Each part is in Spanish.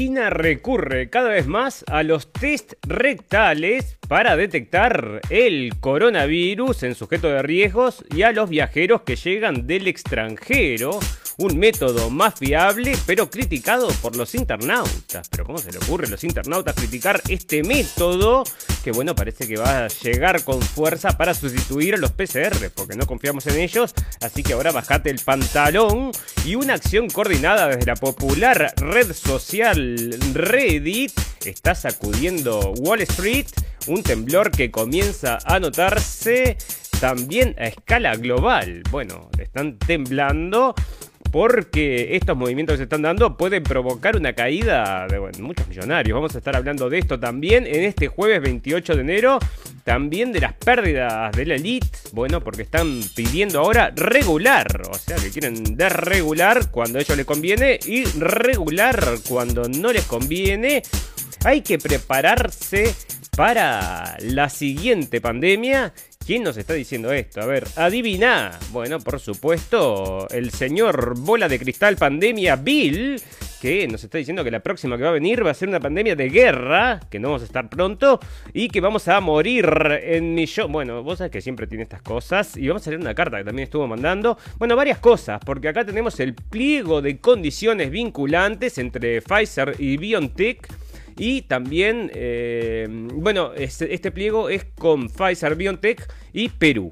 China recurre cada vez más a los test rectales para detectar el coronavirus en sujeto de riesgos y a los viajeros que llegan del extranjero. Un método más fiable, pero criticado por los internautas. Pero ¿cómo se le ocurre a los internautas criticar este método? Que bueno, parece que va a llegar con fuerza para sustituir a los PCR, porque no confiamos en ellos. Así que ahora bajate el pantalón y una acción coordinada desde la popular red social Reddit está sacudiendo Wall Street. Un temblor que comienza a notarse también a escala global. Bueno, están temblando porque estos movimientos que se están dando pueden provocar una caída de muchos millonarios. Vamos a estar hablando de esto también en este jueves 28 de enero. También de las pérdidas de la elite. Bueno, porque están pidiendo ahora regular. O sea, que quieren desregular cuando a ellos les conviene y regular cuando no les conviene. Hay que prepararse para la siguiente pandemia ¿Quién nos está diciendo esto? A ver, adivina. Bueno, por supuesto, el señor bola de cristal pandemia Bill, que nos está diciendo que la próxima que va a venir va a ser una pandemia de guerra, que no vamos a estar pronto, y que vamos a morir en millón. Bueno, vos sabés que siempre tiene estas cosas, y vamos a leer una carta que también estuvo mandando. Bueno, varias cosas, porque acá tenemos el pliego de condiciones vinculantes entre Pfizer y BioNTech y también, eh, bueno, este, este, pliego es con Pfizer BioNTech y Perú.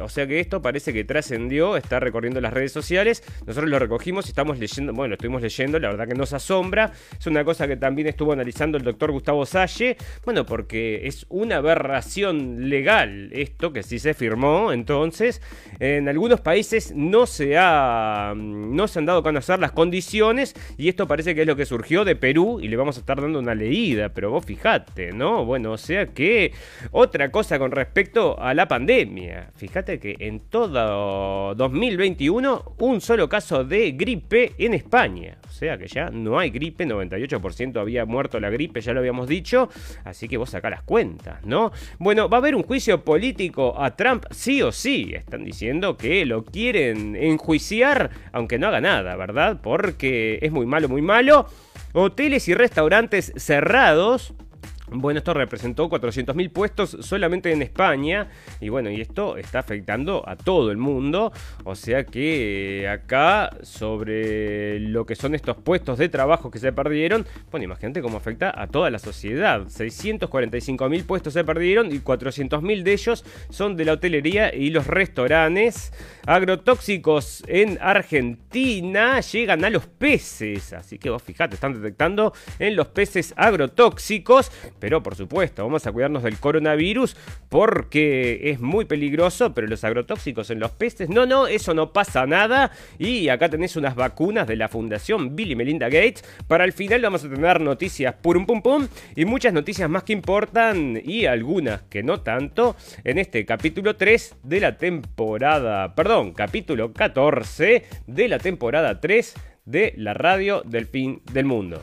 O sea que esto parece que trascendió, está recorriendo las redes sociales. Nosotros lo recogimos y estamos leyendo, bueno, estuvimos leyendo, la verdad que nos asombra. Es una cosa que también estuvo analizando el doctor Gustavo Salle. Bueno, porque es una aberración legal esto que sí se firmó. Entonces, en algunos países no se, ha, no se han dado a conocer las condiciones y esto parece que es lo que surgió de Perú y le vamos a estar dando una leída. Pero vos fijate, ¿no? Bueno, o sea que otra cosa con respecto a la pandemia. Que en todo 2021 un solo caso de gripe en España. O sea que ya no hay gripe, 98% había muerto la gripe, ya lo habíamos dicho. Así que vos sacá las cuentas, ¿no? Bueno, va a haber un juicio político a Trump, sí o sí. Están diciendo que lo quieren enjuiciar, aunque no haga nada, ¿verdad? Porque es muy malo, muy malo. Hoteles y restaurantes cerrados bueno, esto representó 400.000 puestos solamente en España y bueno, y esto está afectando a todo el mundo, o sea que acá sobre lo que son estos puestos de trabajo que se perdieron, bueno, imagínate cómo afecta a toda la sociedad. 645.000 puestos se perdieron y 400.000 de ellos son de la hotelería y los restaurantes. Agrotóxicos en Argentina llegan a los peces, así que vos fijate, están detectando en los peces agrotóxicos pero por supuesto, vamos a cuidarnos del coronavirus porque es muy peligroso, pero los agrotóxicos en los peces, no, no, eso no pasa nada. Y acá tenés unas vacunas de la Fundación Bill y Melinda Gates. Para el final vamos a tener noticias purum pum pum y muchas noticias más que importan y algunas que no tanto en este capítulo 3 de la temporada, perdón, capítulo 14 de la temporada 3 de la radio del fin del mundo.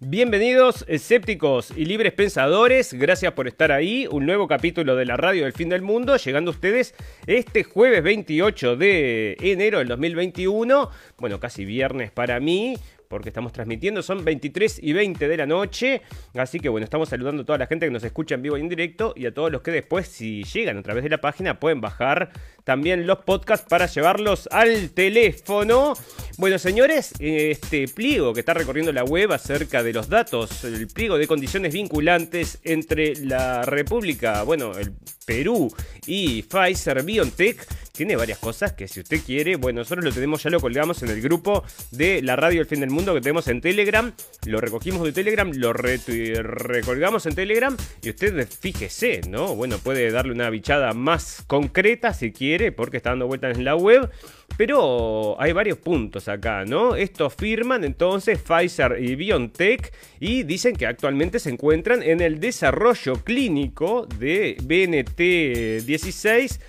Bienvenidos escépticos y libres pensadores, gracias por estar ahí, un nuevo capítulo de la radio del fin del mundo, llegando a ustedes este jueves 28 de enero del 2021, bueno, casi viernes para mí, porque estamos transmitiendo, son 23 y 20 de la noche, así que bueno, estamos saludando a toda la gente que nos escucha en vivo y en directo y a todos los que después, si llegan a través de la página, pueden bajar también los podcasts para llevarlos al teléfono. Bueno, señores, este pliego que está recorriendo la web acerca de los datos, el pliego de condiciones vinculantes entre la República, bueno, el Perú y Pfizer BioNTech, tiene varias cosas que si usted quiere, bueno, nosotros lo tenemos, ya lo colgamos en el grupo de la radio El Fin del Mundo que tenemos en Telegram, lo recogimos de Telegram, lo recolgamos en Telegram y usted fíjese, ¿no? Bueno, puede darle una bichada más concreta si quiere, porque está dando vueltas en la web. Pero hay varios puntos acá, ¿no? Estos firman entonces Pfizer y BioNTech y dicen que actualmente se encuentran en el desarrollo clínico de BNT16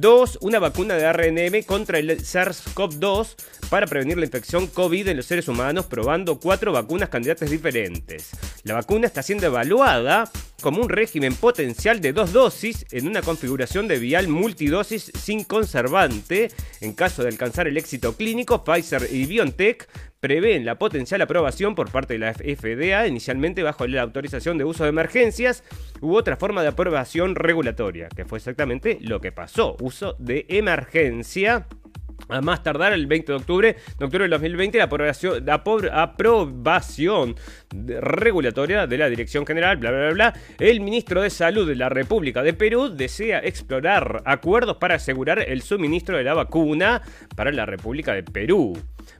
2. Una vacuna de RNM contra el SARS-CoV-2 para prevenir la infección COVID en los seres humanos, probando cuatro vacunas candidatas diferentes. La vacuna está siendo evaluada como un régimen potencial de dos dosis en una configuración de vial multidosis sin conservante. En caso de alcanzar el éxito clínico, Pfizer y BioNTech prevén la potencial aprobación por parte de la FDA, inicialmente bajo la autorización de uso de emergencias u otra forma de aprobación regulatoria, que fue exactamente lo que pasó, uso de emergencia a más tardar el 20 de octubre, de octubre del 2020, la aprobación, regulatoria de la Dirección General, bla, bla, bla, El ministro de Salud de la República de Perú desea explorar acuerdos para asegurar el suministro de la vacuna para la República de Perú.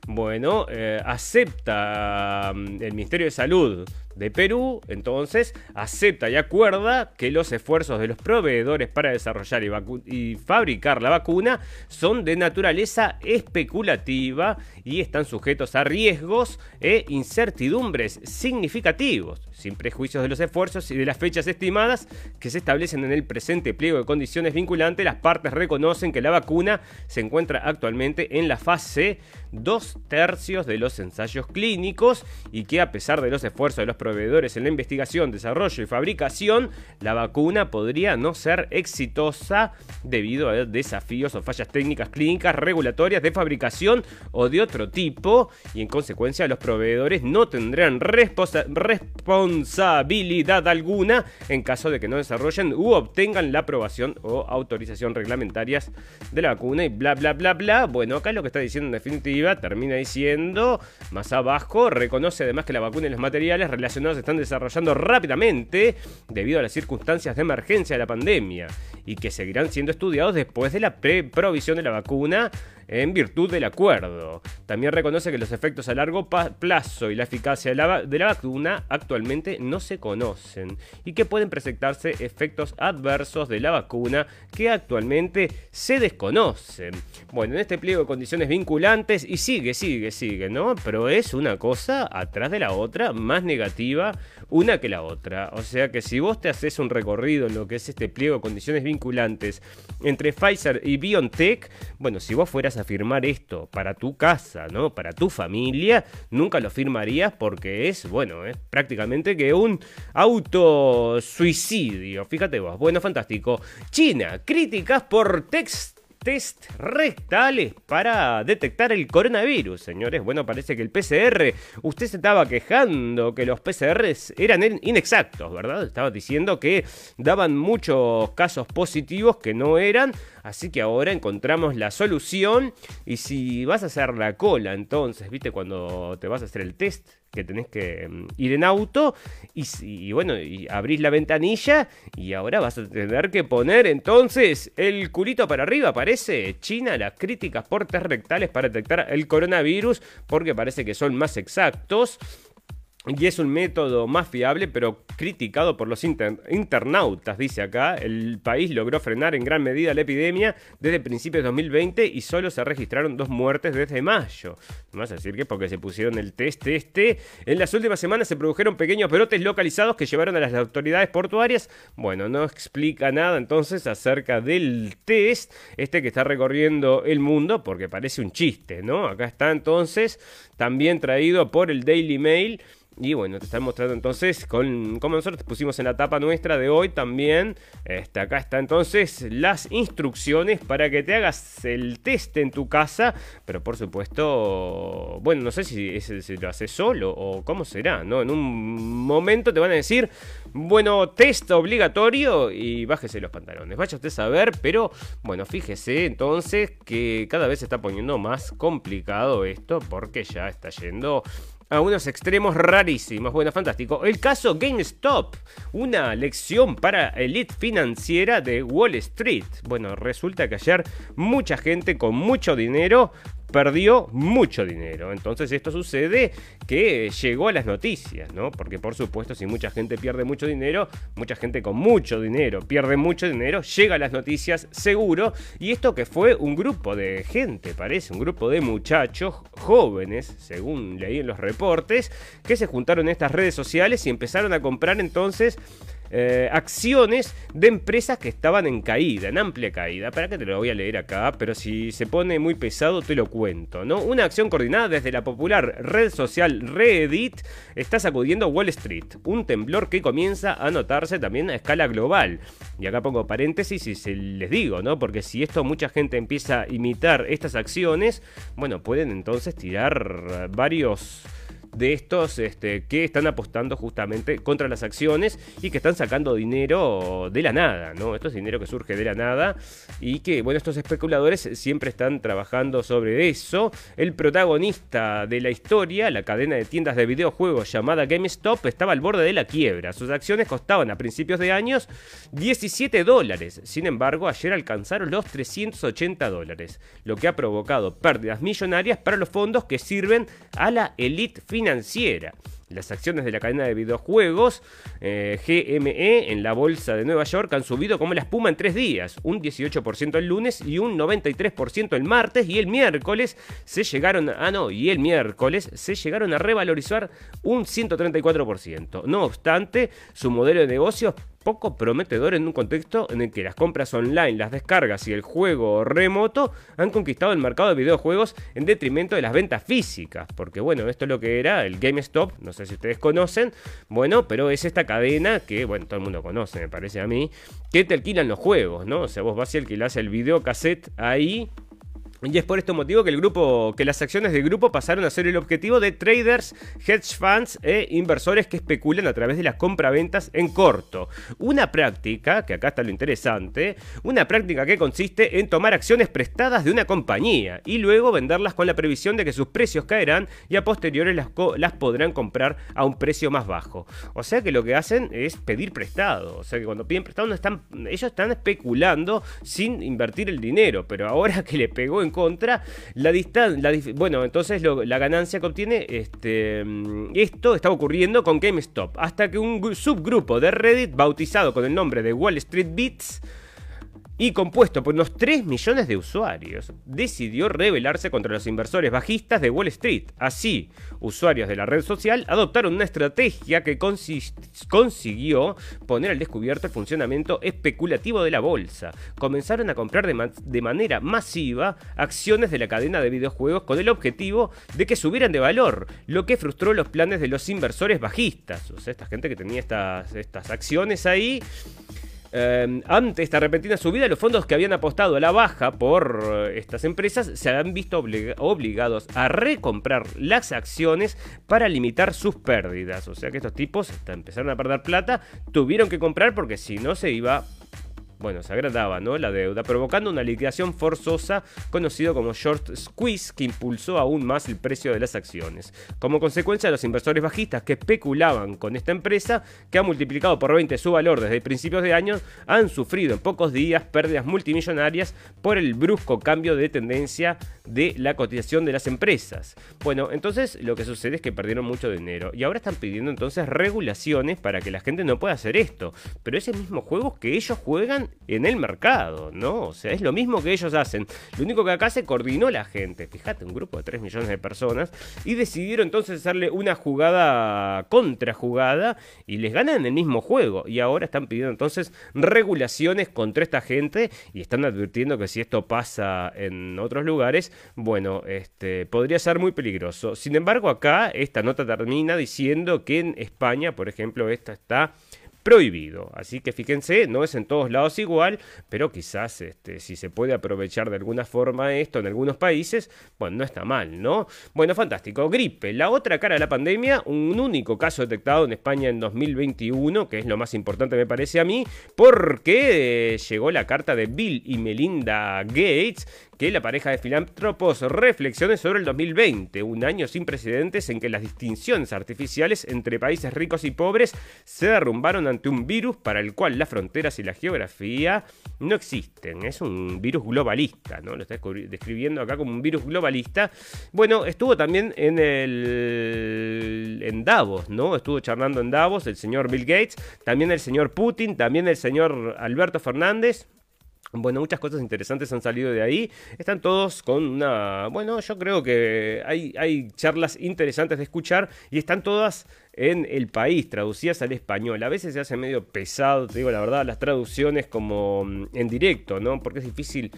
Bueno, eh, acepta mm, el Ministerio de Salud de Perú, entonces, acepta y acuerda que los esfuerzos de los proveedores para desarrollar y, fabricar la vacuna son de naturaleza especulativa y están sujetos a riesgos e incertidumbres significativos, sin prejuicios de los esfuerzos y de las fechas estimadas que se establecen en el presente pliego de condiciones vinculantes, las partes reconocen que la vacuna se encuentra actualmente en la fase dos tercios de los ensayos clínicos y que a pesar de los esfuerzos de los proveedores en la investigación, desarrollo y fabricación, la vacuna podría no ser exitosa debido a desafíos o fallas técnicas clínicas, regulatorias de fabricación o de otro tipo y en consecuencia los proveedores no tendrán responsabilidad alguna en caso de que no desarrollen u obtengan la aprobación o autorización reglamentarias de la vacuna y bla bla bla bla. Bueno, acá lo que está diciendo en definitiva termina diciendo más abajo, reconoce además que la vacuna y los materiales relacionados se están desarrollando rápidamente debido a las circunstancias de emergencia de la pandemia y que seguirán siendo estudiados después de la provisión de la vacuna en virtud del acuerdo. También reconoce que los efectos a largo plazo y la eficacia de la, vacuna actualmente no se conocen y que pueden presentarse efectos adversos de la vacuna que actualmente se desconocen. Bueno, en este pliego de condiciones vinculantes y sigue, sigue, sigue, ¿no? Pero es una cosa atrás de la otra más negativa una que la otra. O sea que si vos te haces un recorrido en lo que es este pliego de condiciones vinculantes entre Pfizer y BioNTech, bueno, si vos fueras a firmar esto para tu casa, ¿no? Para tu familia, nunca lo firmarías porque es, bueno, es prácticamente que un autosuicidio. Fíjate vos. Bueno, fantástico. China, críticas por text test rectales para detectar el coronavirus, señores. Bueno, parece que el PCR, usted se estaba quejando que los PCRs eran inexactos, ¿verdad? Estaba diciendo que daban muchos casos positivos que no eran, así que ahora encontramos la solución y si vas a hacer la cola, entonces, ¿viste? Cuando te vas a hacer el test, que tenés que mm, ir en auto y, bueno, y abrís la ventanilla y ahora vas a tener que poner entonces el culito para arriba, parece. China, las críticas por test rectales para detectar el coronavirus porque parece que son más exactos y es un método más fiable, pero criticado por los internautas, dice acá. El país logró frenar en gran medida la epidemia desde principios de 2020 y solo se registraron dos muertes desde mayo. Vamos a decir que porque se pusieron el test este. En las últimas semanas se produjeron pequeños brotes localizados que llevaron a las autoridades portuarias. Bueno, no explica nada entonces acerca del test, este que está recorriendo el mundo, porque parece un chiste, ¿no? Acá está entonces, también traído por el Daily Mail. Y bueno, te están mostrando entonces, con, como nosotros te pusimos en la tapa nuestra de hoy también, este, acá está entonces las instrucciones para que te hagas el test en tu casa, pero por supuesto, bueno, no sé si, si lo haces solo o cómo será, ¿no? En un momento te van a decir, bueno, test obligatorio y bájese los pantalones, vaya usted a saber, pero bueno, fíjese entonces que cada vez se está poniendo más complicado esto porque ya está yendo a unos extremos rarísimos. Bueno, fantástico. El caso GameStop, una lección para elite financiera de Wall Street. Bueno, resulta que ayer mucha gente con mucho dinero perdió mucho dinero. Entonces esto sucede que llegó a las noticias, ¿no? Porque por supuesto si mucha gente pierde mucho dinero, mucha gente con mucho dinero pierde mucho dinero, llega a las noticias seguro. Y esto que fue un grupo de gente, parece, un grupo de muchachos jóvenes, según leí en los reportes, que se juntaron en estas redes sociales y empezaron a comprar entonces eh, acciones de empresas que estaban en caída, en amplia caída. Para que te lo voy a leer acá, pero si se pone muy pesado te lo cuento, ¿no? Una acción coordinada desde la popular red social Reddit está sacudiendo Wall Street, un temblor que comienza a notarse también a escala global. Y acá pongo paréntesis y se les digo, ¿no? Porque si esto mucha gente empieza a imitar estas acciones, bueno, pueden entonces tirar varios de estos este, que están apostando justamente contra las acciones y que están sacando dinero de la nada, ¿no? Esto es dinero que surge de la nada y que, bueno, estos especuladores siempre están trabajando sobre eso. El protagonista de la historia, la cadena de tiendas de videojuegos llamada GameStop, estaba al borde de la quiebra. Sus acciones costaban a principios de años 17 dólares. Sin embargo, ayer alcanzaron los 380 dólares, lo que ha provocado pérdidas millonarias para los fondos que sirven a la elite financiera financiera. Las acciones de la cadena de videojuegos eh, GME en la bolsa de Nueva York han subido como la espuma en tres días, un 18% el lunes y un 93% el martes y el miércoles se llegaron ah no, y el miércoles se llegaron a revalorizar un 134%. No obstante, su modelo de negocios poco prometedor en un contexto en el que las compras online, las descargas y el juego remoto han conquistado el mercado de videojuegos en detrimento de las ventas físicas. Porque bueno, esto es lo que era el GameStop, no sé si ustedes conocen, bueno, pero es esta cadena que, bueno, todo el mundo conoce, me parece a mí, que te alquilan los juegos, ¿no? O sea, vos vas y alquilás el videocassette ahí y es por este motivo que el grupo, que las acciones del grupo pasaron a ser el objetivo de traders, hedge funds e inversores que especulan a través de las compraventas en corto. Una práctica, que acá está lo interesante, una práctica que consiste en tomar acciones prestadas de una compañía y luego venderlas con la previsión de que sus precios caerán y a posteriores las, las podrán comprar a un precio más bajo. O sea que lo que hacen es pedir prestado. O sea que cuando piden prestado están, ellos están especulando sin invertir el dinero, pero ahora que le pegó en contra, la distancia, bueno, entonces la ganancia que obtiene este, esto está ocurriendo con GameStop, hasta que un subgrupo de Reddit bautizado con el nombre de Wall Street Beats y compuesto por unos 3 millones de usuarios, decidió rebelarse contra los inversores bajistas de Wall Street. Así, usuarios de la red social adoptaron una estrategia que consiguió poner al descubierto el funcionamiento especulativo de la bolsa. Comenzaron a comprar de, de manera masiva acciones de la cadena de videojuegos con el objetivo de que subieran de valor, lo que frustró los planes de los inversores bajistas. O sea, esta gente que tenía estas, estas acciones ahí Em, ante esta repentina subida, los fondos que habían apostado a la baja por eh, estas empresas se han visto obligados a recomprar las acciones para limitar sus pérdidas. O sea que estos tipos empezaron a perder plata, tuvieron que comprar porque si no se iba bueno, se agradaba, ¿no? La deuda, provocando una liquidación forzosa conocido como short squeeze que impulsó aún más el precio de las acciones. Como consecuencia, los inversores bajistas que especulaban con esta empresa, que ha multiplicado por 20 su valor desde principios de año, han sufrido en pocos días pérdidas multimillonarias por el brusco cambio de tendencia de la cotización de las empresas. Bueno, entonces lo que sucede es que perdieron mucho dinero y ahora están pidiendo entonces regulaciones para que la gente no pueda hacer esto. Pero ese mismo juego que ellos juegan en el mercado, ¿no? O sea, es lo mismo que ellos hacen. Lo único que acá se coordinó la gente, fíjate, un grupo de 3 millones de personas, y decidieron entonces hacerle una jugada contra jugada y les ganan el mismo juego. Y ahora están pidiendo entonces regulaciones contra esta gente y están advirtiendo que si esto pasa en otros lugares, bueno, este, podría ser muy peligroso. Sin embargo, acá esta nota termina diciendo que en España, por ejemplo, esta está prohibido. Así que fíjense, no es en todos lados igual, pero quizás este, si se puede aprovechar de alguna forma esto en algunos países, bueno, no está mal, ¿no? Bueno, fantástico. Gripe, la otra cara de la pandemia, un único caso detectado en España en 2021, que es lo más importante me parece a mí, porque eh, llegó la carta de Bill y Melinda Gates, que la pareja de filántropos reflexione sobre el 2020, un año sin precedentes en que las distinciones artificiales entre países ricos y pobres se derrumbaron ante un virus para el cual las fronteras y la geografía no existen. Es un virus globalista, ¿no? Lo está describiendo acá como un virus globalista. Bueno, estuvo también en el en Davos, ¿no? Estuvo charlando en Davos el señor Bill Gates, también el señor Putin, también el señor Alberto Fernández. Bueno, muchas cosas interesantes han salido de ahí. Están todos con una... Bueno, yo creo que hay, hay charlas interesantes de escuchar y están todas en el país, traducidas al español. A veces se hace medio pesado, te digo la verdad, las traducciones como mm, en directo, ¿no? Porque es difícil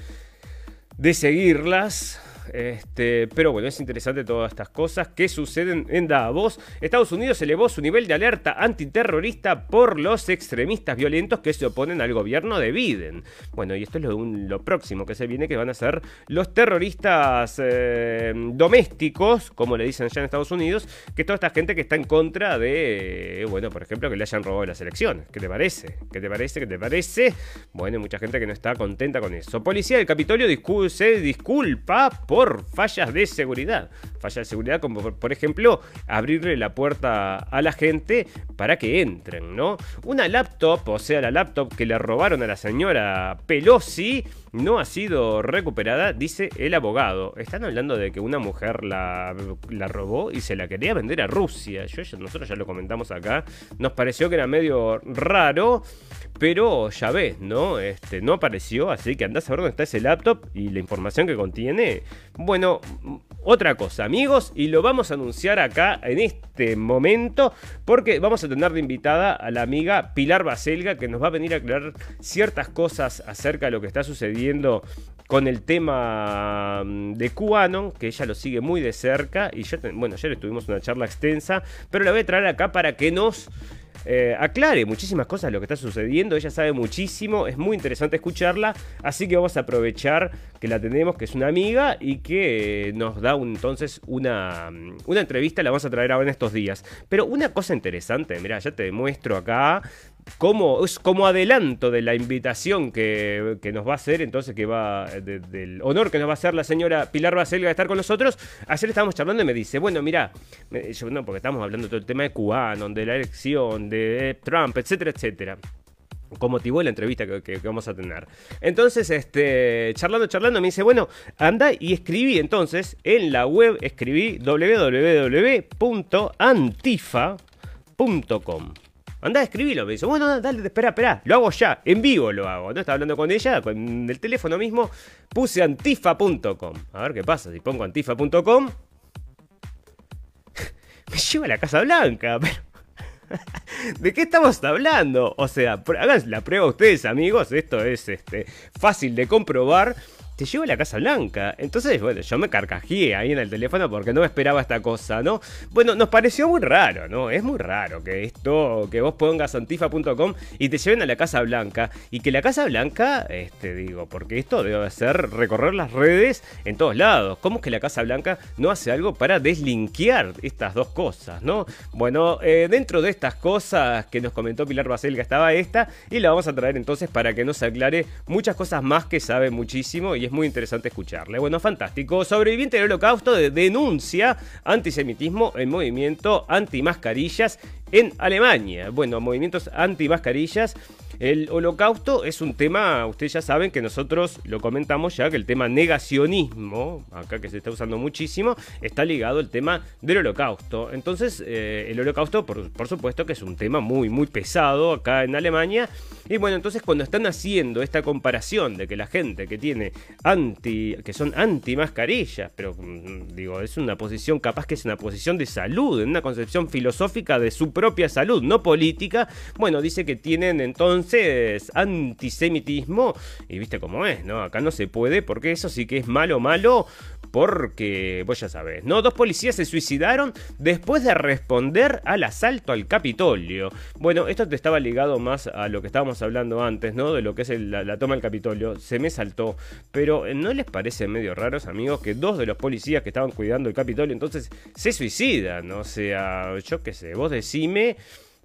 de seguirlas. Este, pero bueno, es interesante todas estas cosas que suceden en Davos. Estados Unidos elevó su nivel de alerta antiterrorista por los extremistas violentos que se oponen al gobierno de Biden. Bueno, y esto es lo, próximo que se viene, que van a ser los terroristas eh, domésticos, como le dicen ya en Estados Unidos, que toda esta gente que está en contra de, bueno, por ejemplo, que le hayan robado las elecciones. ¿Qué te parece? ¿Qué te parece? ¿Qué te parece? Bueno, hay mucha gente que no está contenta con eso. Policía del Capitolio se disculpa por por fallas de seguridad. Fallas de seguridad como por, ejemplo abrirle la puerta a la gente para que entren, ¿no? Una laptop, o sea, la laptop que le robaron a la señora Pelosi, no ha sido recuperada, dice el abogado. Están hablando de que una mujer la, la robó y se la quería vender a Rusia. Yo, nosotros ya lo comentamos acá. Nos pareció que era medio raro. Pero ya ves, ¿no? Este, no apareció, así que andás a ver dónde está ese laptop y la información que contiene. Bueno, otra cosa, amigos, y lo vamos a anunciar acá en este momento, porque vamos a tener de invitada a la amiga Pilar Baselga, que nos va a venir a aclarar ciertas cosas acerca de lo que está sucediendo con el tema mm, de QAnon, que ella lo sigue muy de cerca, y ya, bueno, ayer tuvimos una charla extensa, pero la voy a traer acá para que nos eh, aclare muchísimas cosas de lo que está sucediendo. Ella sabe muchísimo, es muy interesante escucharla. Así que vamos a aprovechar que la tenemos, que es una amiga y que nos da entonces una, una entrevista. La vamos a traer ahora en estos días. Pero una cosa interesante, mira, ya te demuestro acá como, es como adelanto de la invitación que, nos va a hacer, entonces que va, del honor que nos va a hacer la señora Pilar Baselga de estar con nosotros. Ayer estábamos charlando y me dice, bueno, mira, no, porque estamos hablando todo el tema de Cubano, de la elección, de Trump, etcétera, etcétera como motivó la entrevista que, vamos a tener. Entonces, este, charlando, charlando, me dice, bueno, anda y escribí entonces en la web, escribí www.antifa.com. Anda a escribirlo. Me dice, bueno, dale, espera, espera. Lo hago ya, en vivo lo hago. ¿no? Estaba hablando con ella, con el teléfono mismo. Puse antifa.com. A ver qué pasa. Si pongo antifa.com, me lleva a la Casa Blanca. Pero... ¿De qué estamos hablando? O sea, hagan la prueba ustedes, amigos. Esto es este, fácil de comprobar te llevo a la Casa Blanca. Entonces, bueno, yo me carcajeé ahí en el teléfono porque no me esperaba esta cosa, ¿no? Bueno, nos pareció muy raro, ¿no? Es muy raro que esto, que vos pongas antifa.com y te lleven a la Casa Blanca y que la Casa Blanca, este, digo, porque esto debe ser recorrer las redes en todos lados. ¿Cómo es que la Casa Blanca no hace algo para deslinkear estas dos cosas, ¿no? Bueno, eh, dentro de estas cosas que nos comentó Pilar Baselga estaba esta y la vamos a traer entonces para que nos aclare muchas cosas más que sabe muchísimo y es muy interesante escucharle. Bueno, fantástico. Sobreviviente del holocausto denuncia antisemitismo en movimiento anti-mascarillas en Alemania. Bueno, movimientos anti-mascarillas el holocausto es un tema, ustedes ya saben que nosotros lo comentamos ya, que el tema negacionismo, acá que se está usando muchísimo, está ligado al tema del holocausto. Entonces, eh, el holocausto, por, por, supuesto que es un tema muy, muy pesado acá en Alemania. Y bueno, entonces cuando están haciendo esta comparación de que la gente que tiene anti, que son anti mascarillas, pero mm, digo, es una posición, capaz que es una posición de salud, en una concepción filosófica de su propia salud, no política, bueno, dice que tienen entonces antisemitismo, y viste cómo es, ¿no? Acá no se puede, porque eso sí que es malo, malo, porque, vos ya sabés, ¿no? Dos policías se suicidaron después de responder al asalto al Capitolio. Bueno, esto te estaba ligado más a lo que estábamos hablando antes, ¿no? De lo que es la, toma del Capitolio. Se me saltó. Pero ¿no les parece medio raros, amigos, que dos de los policías que estaban cuidando el Capitolio entonces se suicidan? O sea, yo qué sé, vos decime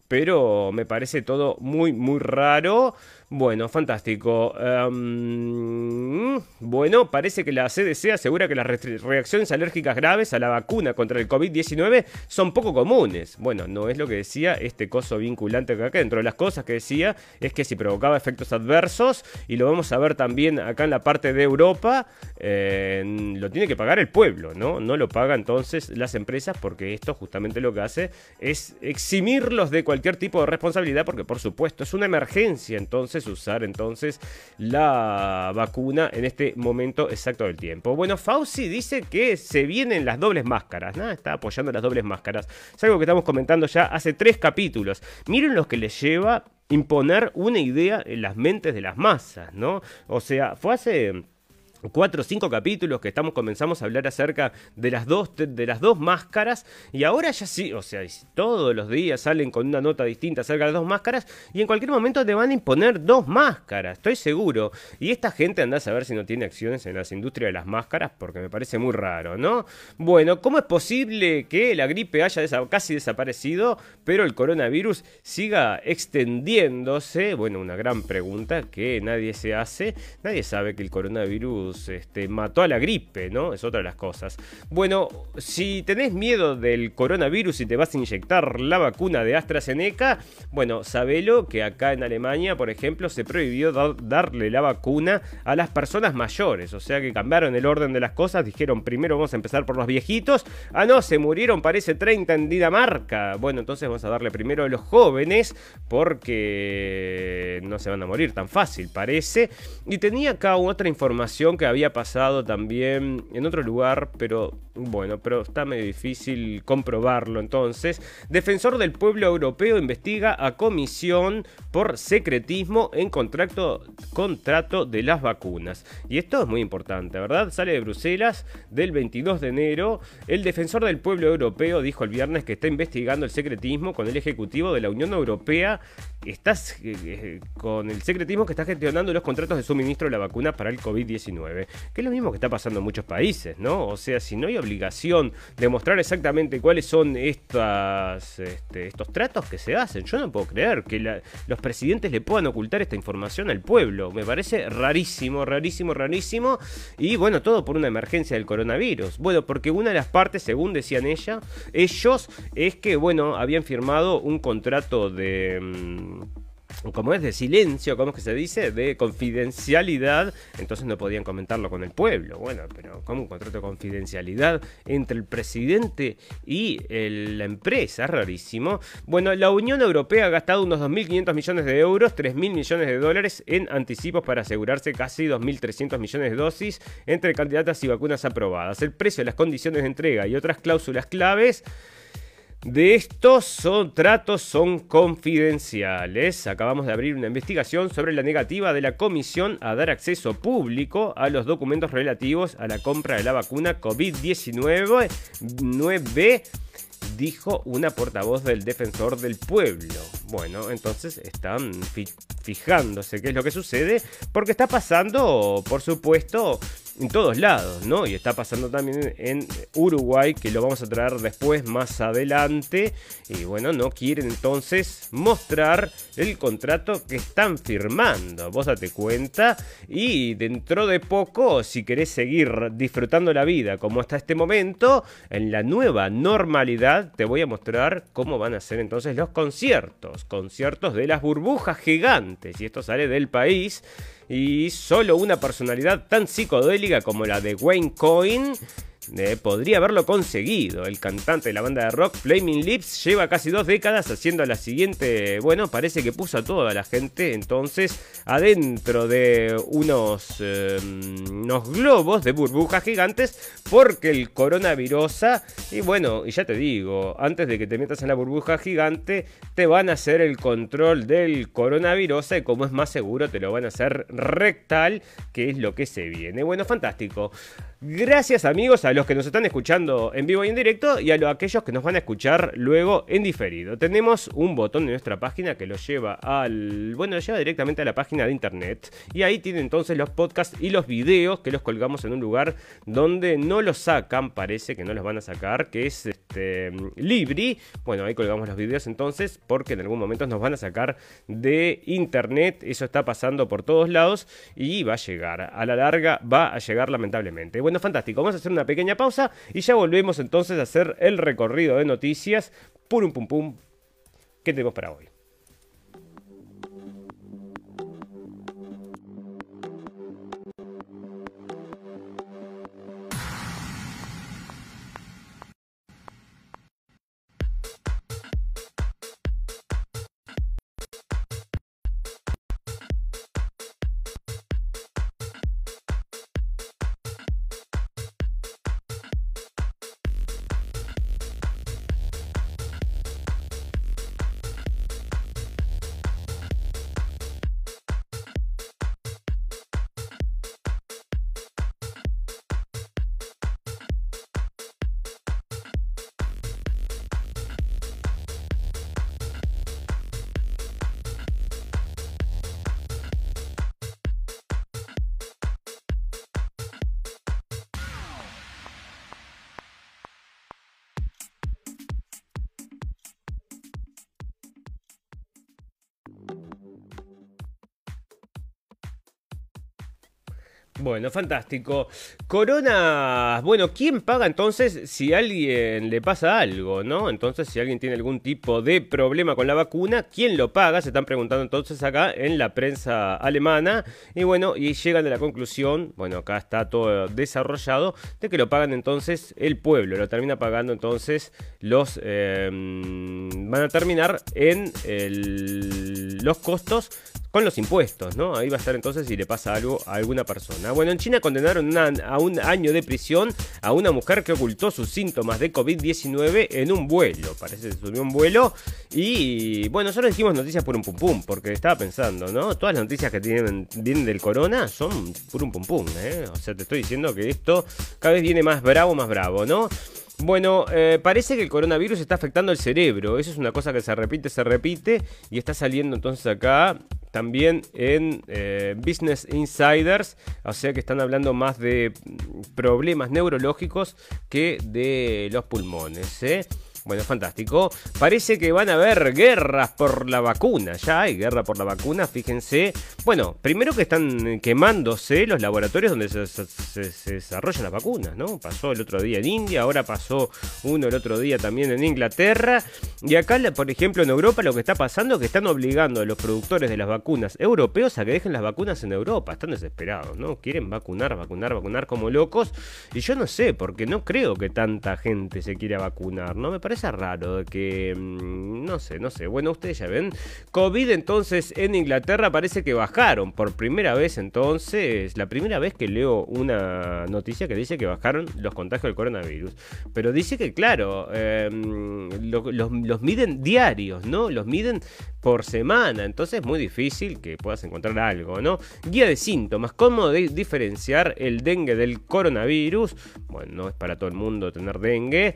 pero me parece todo muy, muy raro Bueno, fantástico. Em, bueno, parece que la CDC asegura que las reacciones alérgicas graves a la vacuna contra el COVID-19 son poco comunes. Bueno, no es lo que decía este coso vinculante acá. Dentro de las cosas que decía es que si provocaba efectos adversos, y lo vamos a ver también acá en la parte de Europa, eh, lo tiene que pagar el pueblo, ¿no? No lo paga entonces las empresas porque esto justamente lo que hace es eximirlos de cualquier tipo de responsabilidad porque por supuesto es una emergencia entonces usar entonces la vacuna en este momento exacto del tiempo. Bueno, Fauci dice que se vienen las dobles máscaras, ¿no? Está apoyando las dobles máscaras. Es algo que estamos comentando ya hace tres capítulos. Miren lo que le lleva imponer una idea en las mentes de las masas, ¿no? O sea, fue hace cuatro o cinco capítulos que estamos comenzamos a hablar acerca de las dos de las dos máscaras y ahora ya sí, o sea, todos los días salen con una nota distinta acerca de las dos máscaras y en cualquier momento te van a imponer dos máscaras, estoy seguro. Y esta gente anda a saber si no tiene acciones en las industrias de las máscaras porque me parece muy raro, ¿no? Bueno, ¿cómo es posible que la gripe haya casi desaparecido, pero el coronavirus siga extendiéndose? Bueno, una gran pregunta que nadie se hace. Nadie sabe que el coronavirus este, mató a la gripe, ¿no? Es otra de las cosas. Bueno, si tenés miedo del coronavirus y te vas a inyectar la vacuna de AstraZeneca, bueno, sabelo que acá en Alemania, por ejemplo, se prohibió darle la vacuna a las personas mayores. O sea que cambiaron el orden de las cosas, dijeron primero vamos a empezar por los viejitos. Ah, no, se murieron, parece 30 en Dinamarca. Bueno, entonces vamos a darle primero a los jóvenes porque no se van a morir tan fácil, parece. Y tenía acá otra información que había pasado también en otro lugar, pero bueno, pero está medio difícil comprobarlo. Entonces, Defensor del Pueblo Europeo investiga a comisión por secretismo en contrato, contrato de las vacunas. Y esto es muy importante, ¿verdad? Sale de Bruselas del 22 de enero. El Defensor del Pueblo Europeo dijo el viernes que está investigando el secretismo con el Ejecutivo de la Unión Europea. Estás eh, eh, con el secretismo que está gestionando los contratos de suministro de la vacuna para el COVID-19 que es lo mismo que está pasando en muchos países, ¿no? O sea, si no hay obligación de mostrar exactamente cuáles son estas, este, estos tratos que se hacen, yo no puedo creer que los presidentes le puedan ocultar esta información al pueblo. Me parece rarísimo, rarísimo, rarísimo. Y bueno, todo por una emergencia del coronavirus. Bueno, porque una de las partes, según decían ella, ellos, es que, bueno, habían firmado un contrato de... Mm, como es de silencio, como es que se dice, de confidencialidad, entonces no podían comentarlo con el pueblo. Bueno, pero como un contrato de confidencialidad entre el presidente y la empresa, rarísimo. Bueno, la Unión Europea ha gastado unos 2.500 millones de euros, 3.000 millones de dólares en anticipos para asegurarse casi 2.300 millones de dosis entre candidatas y vacunas aprobadas. El precio, las condiciones de entrega y otras cláusulas claves de estos son, tratos son confidenciales. Acabamos de abrir una investigación sobre la negativa de la Comisión a dar acceso público a los documentos relativos a la compra de la vacuna COVID-19 dijo una portavoz del defensor del pueblo. Bueno, entonces están fijándose qué es lo que sucede, porque está pasando, por supuesto, en todos lados, ¿no? Y está pasando también en Uruguay, que lo vamos a traer después, más adelante. Y bueno, no quieren entonces mostrar el contrato que están firmando. Vos date cuenta. Y dentro de poco, si querés seguir disfrutando la vida como hasta este momento, en la nueva normalidad, te voy a mostrar cómo van a ser entonces los conciertos. Conciertos de las burbujas gigantes. Y esto sale del país y solo una personalidad tan psicodélica como la de Wayne Coyne eh, podría haberlo conseguido. El cantante de la banda de rock Flaming Lips lleva casi dos décadas haciendo la siguiente. Bueno, parece que puso a toda la gente entonces adentro de unos, em, unos globos de burbujas gigantes porque el coronavirus. Y bueno, y ya te digo, antes de que te metas en la burbuja gigante, te van a hacer el control del coronavirus y como es más seguro, te lo van a hacer rectal, que es lo que se viene. Bueno, fantástico. Gracias amigos a los que nos están escuchando en vivo y en directo y a los, aquellos que nos van a escuchar luego en diferido. Tenemos un botón en nuestra página que los lleva al... Bueno, lo lleva directamente a la página de internet y ahí tiene entonces los podcasts y los videos que los colgamos en un lugar donde no los sacan, parece que no los van a sacar, que es este, Libri. Bueno, ahí colgamos los videos entonces porque en algún momento nos van a sacar de internet. Eso está pasando por todos lados y va a llegar. A la larga va a llegar lamentablemente. Fantástico. Vamos a hacer una pequeña pausa y ya volvemos entonces a hacer el recorrido de noticias. Pum, pum, pum. ¿Qué tenemos para hoy? Bueno, fantástico. Corona, bueno, ¿quién paga entonces si a alguien le pasa algo, no? Entonces, si alguien tiene algún tipo de problema con la vacuna, ¿quién lo paga? Se están preguntando entonces acá en la prensa alemana. Y bueno, y llegan a la conclusión, bueno, acá está todo desarrollado, de que lo pagan entonces el pueblo. Lo termina pagando entonces los... Em, van a terminar en los costos con los impuestos, ¿no? Ahí va a estar entonces si le pasa algo a alguna persona. Bueno, en China condenaron a un año de prisión a una mujer que ocultó sus síntomas de COVID-19 en un vuelo. Parece que subió un vuelo y bueno, solo dijimos noticias por un pum pum, porque estaba pensando, ¿no? Todas las noticias que tienen, vienen del corona son por un pum pum, ¿eh? O sea, te estoy diciendo que esto cada vez viene más bravo, más bravo, ¿no? Bueno, eh, parece que el coronavirus está afectando el cerebro. Eso es una cosa que se repite, se repite. Y está saliendo entonces acá también en eh, Business Insiders. O sea que están hablando más de problemas neurológicos que de los pulmones. ¿eh? Bueno, fantástico. Parece que van a haber guerras por la vacuna. Ya hay guerra por la vacuna, fíjense. Bueno, primero que están quemándose los laboratorios donde se, desarrollan las vacunas, ¿no? Pasó el otro día en India, ahora pasó uno el otro día también en Inglaterra. Y acá, por ejemplo, en Europa lo que está pasando es que están obligando a los productores de las vacunas europeos a que dejen las vacunas en Europa. Están desesperados, ¿no? Quieren vacunar, vacunar, vacunar como locos. Y yo no sé, porque no creo que tanta gente se quiera vacunar, ¿no? Me parece parece raro que. Mm, no sé, no sé. Bueno, ustedes ya ven. COVID entonces en Inglaterra parece que bajaron por primera vez entonces. La primera vez que leo una noticia que dice que bajaron los contagios del coronavirus. Pero dice que, claro, em, los, miden diarios, ¿no? Los miden por semana. Entonces es muy difícil que puedas encontrar algo, ¿no? Guía de síntomas. ¿Cómo diferenciar el dengue del coronavirus? Bueno, no es para todo el mundo tener dengue.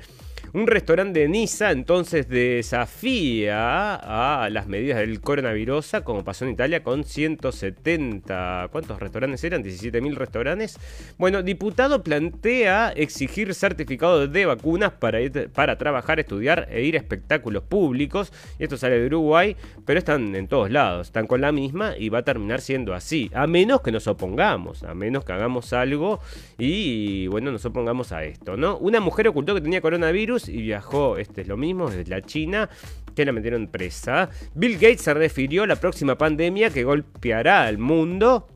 Un restaurante de Niza entonces desafía a las medidas del coronavirus, como pasó en Italia con 170. ¿Cuántos restaurantes eran? 17.000 restaurantes. Bueno, diputado plantea exigir certificado de vacunas para, para trabajar, estudiar e ir a espectáculos públicos. Y esto sale de Uruguay, pero están en todos lados. Están con la misma y va a terminar siendo así. A menos que nos opongamos, a menos que hagamos algo y, bueno, nos opongamos a esto, ¿no? Una mujer ocultó que tenía coronavirus y viajó, este es lo mismo, desde la China, que la metieron presa. Bill Gates se refirió a la próxima pandemia que golpeará al mundo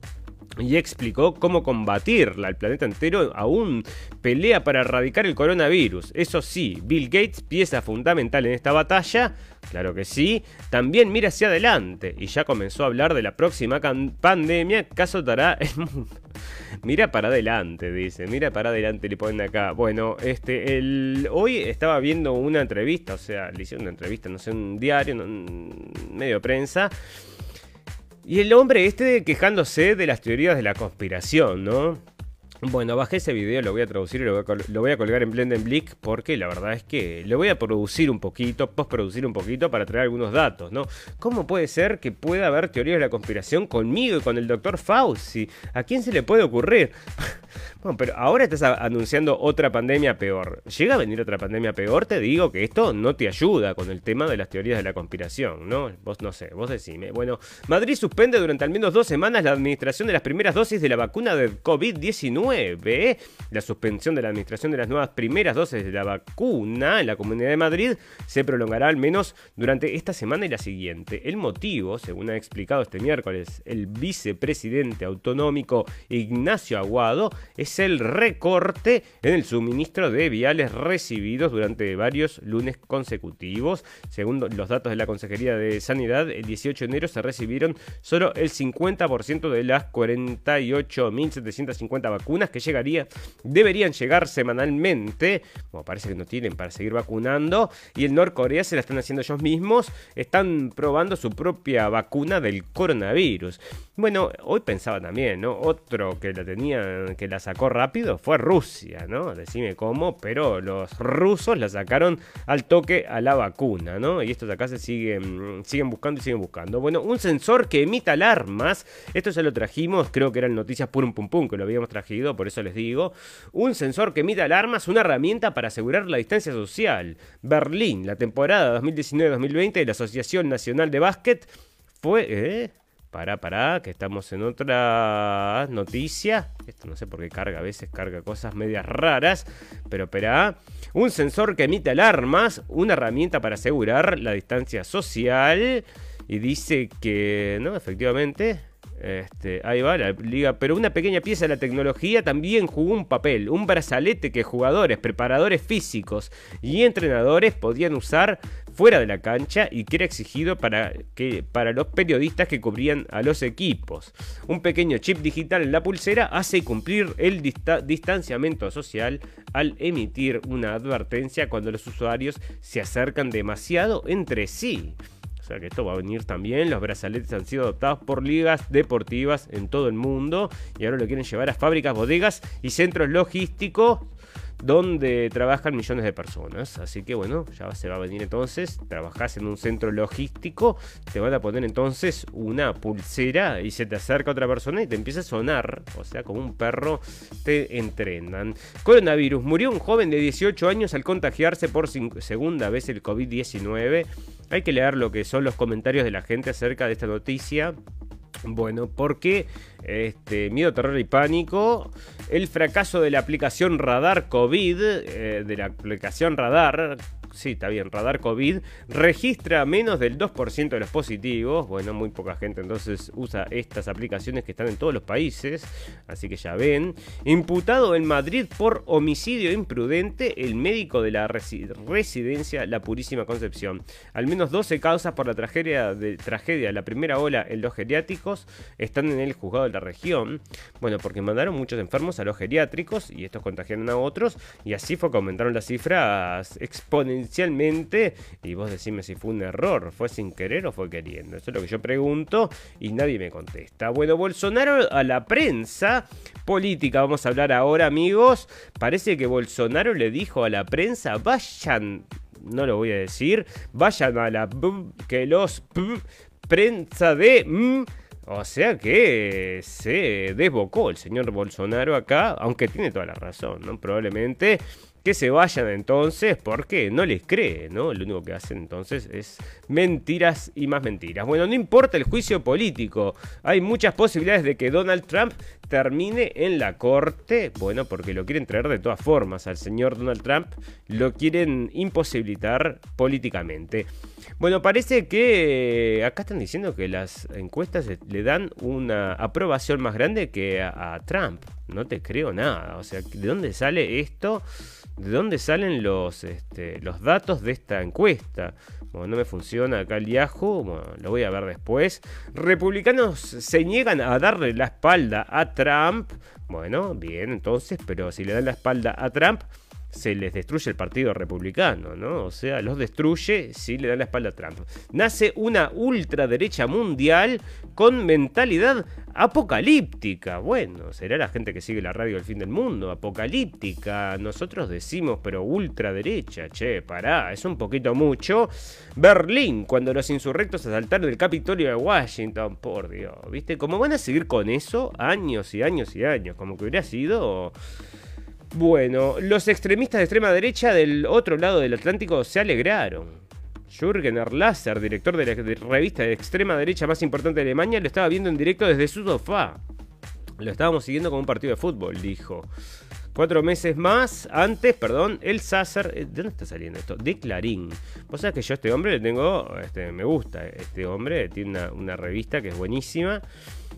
y explicó cómo combatirla. El planeta entero aún pelea para erradicar el coronavirus. Eso sí, Bill Gates, pieza fundamental en esta batalla, claro que sí, también mira hacia adelante y ya comenzó a hablar de la próxima pandemia que azotará el mundo. Mira para adelante, dice. Mira para adelante, le ponen acá. Bueno, este, hoy estaba viendo una entrevista, o sea, le hicieron una entrevista, no sé, un diario, un medio prensa. Y el hombre este quejándose de las teorías de la conspiración, ¿no? Bueno, bajé ese video, lo voy a traducir y lo voy a, colgar en Blendenblick porque la verdad es que lo voy a producir un poquito, postproducir un poquito para traer algunos datos, ¿no? ¿Cómo puede ser que pueda haber teorías de la conspiración conmigo y con el doctor Fauci? ¿A quién se le puede ocurrir? Bueno, pero ahora estás anunciando otra pandemia peor. ¿Llega a venir otra pandemia peor? Te digo que esto no te ayuda con el tema de las teorías de la conspiración, ¿no? Vos no sé, vos decime. Bueno, Madrid suspende durante al menos dos semanas la administración de las primeras dosis de la vacuna de COVID-19. La suspensión de la administración de las nuevas primeras dosis de la vacuna en la Comunidad de Madrid se prolongará al menos durante esta semana y la siguiente. El motivo, según ha explicado este miércoles el vicepresidente autonómico Ignacio Aguado, es el recorte en el suministro de viales recibidos durante varios lunes consecutivos. Según los datos de la Consejería de Sanidad, el 18 de enero se recibieron solo el 50% de las 48.750 vacunas que llegaría, deberían llegar semanalmente. Bueno, parece que no tienen para seguir vacunando. Y el Norcorea se la están haciendo ellos mismos. Están probando su propia vacuna del coronavirus. Bueno, hoy pensaba también, ¿no? Otro que la tenía, que la sacó rápido fue Rusia, ¿no? Decime cómo, pero los rusos la sacaron al toque a la vacuna, ¿no? Y estos acá se siguen, siguen buscando y siguen buscando. Bueno, un sensor que emita alarmas. Esto ya lo trajimos, creo que eran noticias pum pum pum que lo habíamos trajido, por eso les digo. Un sensor que emite alarmas, una herramienta para asegurar la distancia social. Berlín, la temporada 2019-2020 de la Asociación Nacional de Básquet fue... ¿eh? Pará, pará, que estamos en otra noticia. Esto no sé por qué carga, a veces carga cosas medias raras. Pero espera. Un sensor que emite alarmas, una herramienta para asegurar la distancia social. Y dice que, no, efectivamente, este, ahí va la liga, pero una pequeña pieza de la tecnología también jugó un papel, un brazalete que jugadores, preparadores físicos y entrenadores podían usar fuera de la cancha y que era exigido para, que, para los periodistas que cubrían a los equipos. Un pequeño chip digital en la pulsera hace cumplir el dista distanciamiento social al emitir una advertencia cuando los usuarios se acercan demasiado entre sí. Sea que esto va a venir también. Los brazaletes han sido adoptados por ligas deportivas en todo el mundo y ahora lo quieren llevar a fábricas, bodegas y centros logísticos donde trabajan millones de personas. Así que bueno, ya se va a venir entonces. Trabajás en un centro logístico, te van a poner entonces una pulsera y se te acerca otra persona y te empieza a sonar. O sea, como un perro te entrenan. Coronavirus. Murió un joven de 18 años al contagiarse por segunda vez el COVID-19. Hay que leer lo que son los comentarios de la gente acerca de esta noticia. Bueno, porque este, miedo, terror y pánico. El fracaso de la aplicación Radar COVID, eh, de la aplicación Radar, sí, está bien, Radar COVID, registra menos del 2% de los positivos. Bueno, muy poca gente entonces usa estas aplicaciones que están en todos los países, así que ya ven. Imputado en Madrid por homicidio imprudente, el médico de la resi residencia La Purísima Concepción. Al menos 12 causas por la tragedia de tragedia, la primera ola en los geriátricos, están en el juzgado de la región. Bueno, porque mandaron muchos enfermos a los geriátricos y estos contagiaron a otros, y así fue que aumentaron las cifras exponencialmente. Y vos decime si fue un error, fue sin querer o fue queriendo. Eso es lo que yo pregunto y nadie me contesta. Bueno, Bolsonaro a la prensa política, vamos a hablar ahora, amigos. Parece que Bolsonaro le dijo a la prensa: vayan no lo voy a decir. Vayan a la que los prensa de o sea que se desbocó el señor Bolsonaro acá, aunque tiene toda la razón, ¿no? Probablemente que se vayan entonces porque no les cree, ¿no? Lo único que hacen entonces es mentiras y más mentiras. Bueno, no importa el juicio político, hay muchas posibilidades de que Donald Trump termine en la corte, bueno, porque lo quieren traer de todas formas al señor Donald Trump, lo quieren imposibilitar políticamente. Bueno, parece que acá están diciendo que las encuestas le dan una aprobación más grande que a, a Trump. No te creo nada. O sea, ¿de dónde sale esto? ¿De dónde salen los, este, los datos de esta encuesta? Bueno, no me funciona acá el Yahoo, bueno, lo voy a ver después. Republicanos se niegan a darle la espalda a Trump. Bueno, bien, entonces, pero si le dan la espalda a Trump, se les destruye el Partido Republicano, ¿no? O sea, los destruye si le dan la espalda a Trump. Nace una ultraderecha mundial con mentalidad apocalíptica. Bueno, será la gente que sigue la radio del fin del mundo, apocalíptica. Nosotros decimos, pero ultraderecha, che, pará, es un poquito mucho. Berlín, cuando los insurrectos asaltaron el Capitolio de Washington, por Dios, ¿viste? Como van a seguir con eso años y años y años, como que hubiera sido bueno, los extremistas de extrema derecha del otro lado del Atlántico se alegraron. Jürgen Erlaser, director de la revista de extrema derecha más importante de Alemania, lo estaba viendo en directo desde su sofá. Lo estábamos siguiendo como un partido de fútbol, dijo. Cuatro meses más antes, perdón, el Sasser. Eh, ¿De dónde está saliendo esto? De Clarín. Vos sabés que yo a este hombre le tengo. Este, me gusta. Este hombre tiene una, una revista que es buenísima.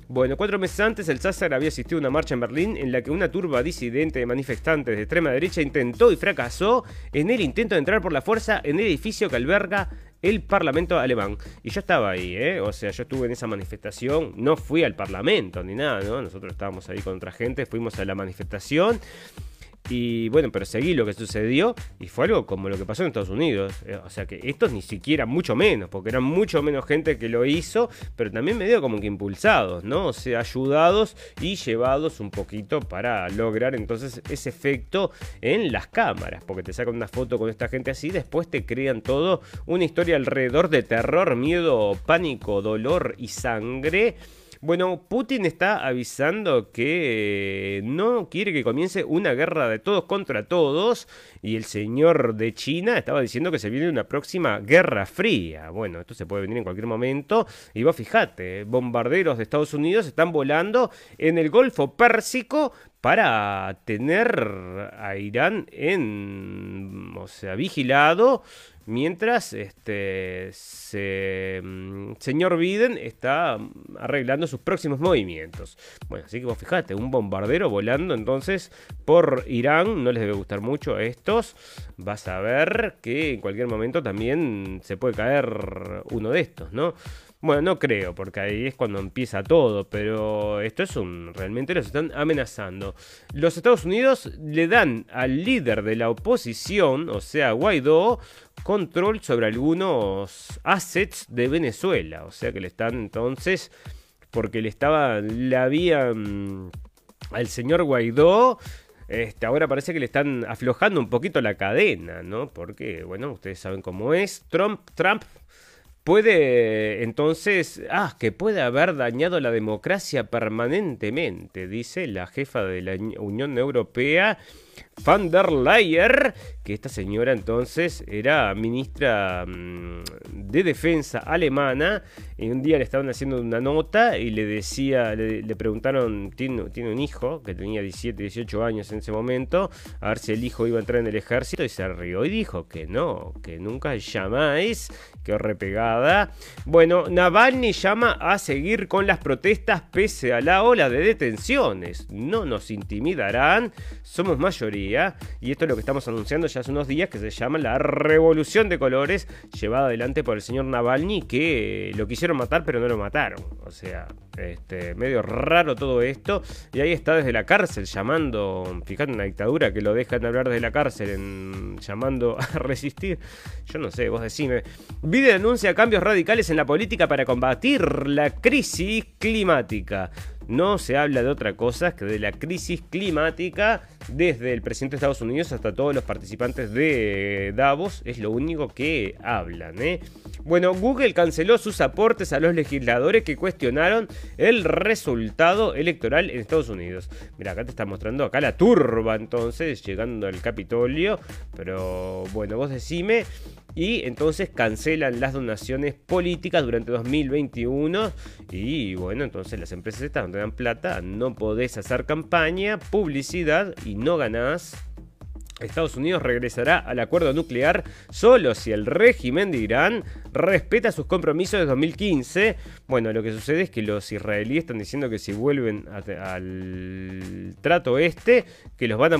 Bueno, cuatro meses antes el Sasser había asistido a una marcha en Berlín en la que una turba disidente de manifestantes de extrema derecha intentó y fracasó en el intento de entrar por la fuerza en el edificio que alberga el Parlamento alemán. Y yo estaba ahí, ¿eh? O sea, yo estuve en esa manifestación, no fui al Parlamento ni nada, ¿no? Nosotros estábamos ahí con otra gente, fuimos a la manifestación y bueno, pero seguí lo que sucedió y fue algo como lo que pasó en Estados Unidos. Eh, o sea que estos ni siquiera, mucho menos, porque eran mucho menos gente que lo hizo, pero también medio como que impulsados, ¿no? O sea, ayudados y llevados un poquito para lograr entonces ese efecto en las cámaras, porque te sacan una foto con esta gente así, después te crean todo una historia alrededor de terror, miedo, pánico, dolor y sangre bueno, Putin está avisando que eh, no quiere que comience una guerra de todos contra todos y el señor de China estaba diciendo que se viene una próxima guerra fría. Bueno, esto se puede venir en cualquier momento y vos fijate, bombarderos de Estados Unidos están volando en el Golfo Pérsico para tener a Irán en, o sea, vigilado Mientras, este, mm, señor Biden está arreglando sus próximos movimientos. Bueno, así que vos fijate, un bombardero volando entonces por Irán, no les debe gustar mucho a estos. Vas a ver que en cualquier momento también se puede caer uno de estos, ¿no? Bueno, no creo, porque ahí es cuando empieza todo, pero esto es un... realmente los están amenazando. Los Estados Unidos le dan al líder de la oposición, o sea, Guaidó, control sobre algunos assets de Venezuela. O sea que le están entonces, porque le estaba, le había al señor Guaidó este, ahora parece que le están aflojando un poquito la cadena, ¿no? Porque, bueno, ustedes saben cómo es. Trump, Trump Puede entonces, ah, que puede haber dañado la democracia permanentemente, dice la jefa de la Unión Europea van der Leyen, que esta señora entonces era ministra mm, de defensa alemana, y un día le estaban haciendo una nota y le decía, le, preguntaron, tiene, un hijo que tenía 17, 18 años en ese momento, a ver si el hijo iba a entrar en el ejército y se rió y dijo que no, que nunca llamáis, que repegada. Bueno, Navalny llama a seguir con las protestas pese a la ola de detenciones. No nos intimidarán, somos mayoría y esto es lo que estamos anunciando ya hace unos días que se llama la revolución de colores llevada adelante por el señor Navalny que lo quisieron matar pero no lo mataron. O sea, este, medio raro todo esto y ahí está desde la cárcel llamando, fíjate una dictadura que lo dejan hablar desde la cárcel en, llamando a resistir. Yo no sé, vos decime. Biden anuncia cambios radicales en la política para combatir la crisis climática no se habla de otra cosa que de la crisis climática desde el presidente de Estados Unidos hasta todos los participantes de Davos. Es lo único que hablan. ¿eh? Bueno, Google canceló sus aportes a los legisladores que cuestionaron el resultado electoral en Estados Unidos. Mira, acá te está mostrando acá la turba entonces llegando al Capitolio. Pero bueno, vos decime y entonces cancelan las donaciones políticas durante 2021 y bueno, entonces las empresas estas donde dan plata no podés hacer campaña, publicidad y no ganás Estados Unidos regresará al acuerdo nuclear solo si el régimen de Irán respeta sus compromisos de 2015. Bueno, lo que sucede es que los israelíes están diciendo que si vuelven al trato este, que los van a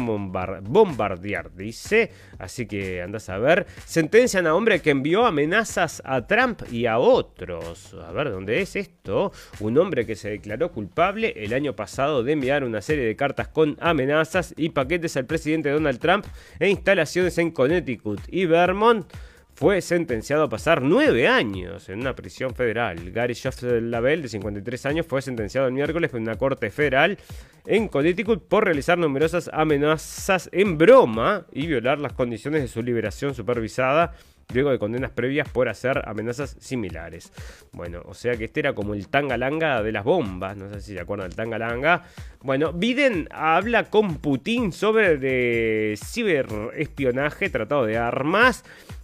bombardear, dice. Así que andas a ver. Sentencian a hombre que envió amenazas a Trump y a otros. A ver, ¿dónde es esto? Un hombre que se declaró culpable el año pasado de enviar una serie de cartas con amenazas y paquetes al presidente Donald Trump e instalaciones en Connecticut y Vermont, fue sentenciado a pasar nueve años en una prisión federal. Gary Labelle, de 53 años, fue sentenciado el miércoles por una corte federal en Connecticut por realizar numerosas amenazas en broma y violar las condiciones de su liberación supervisada luego de condenas previas por hacer amenazas similares. Bueno, o sea que este era como el tangalanga de las bombas, no sé si se acuerdan del tangalanga. Bueno, Biden habla con Putin sobre ciberespionaje, tratado de armas.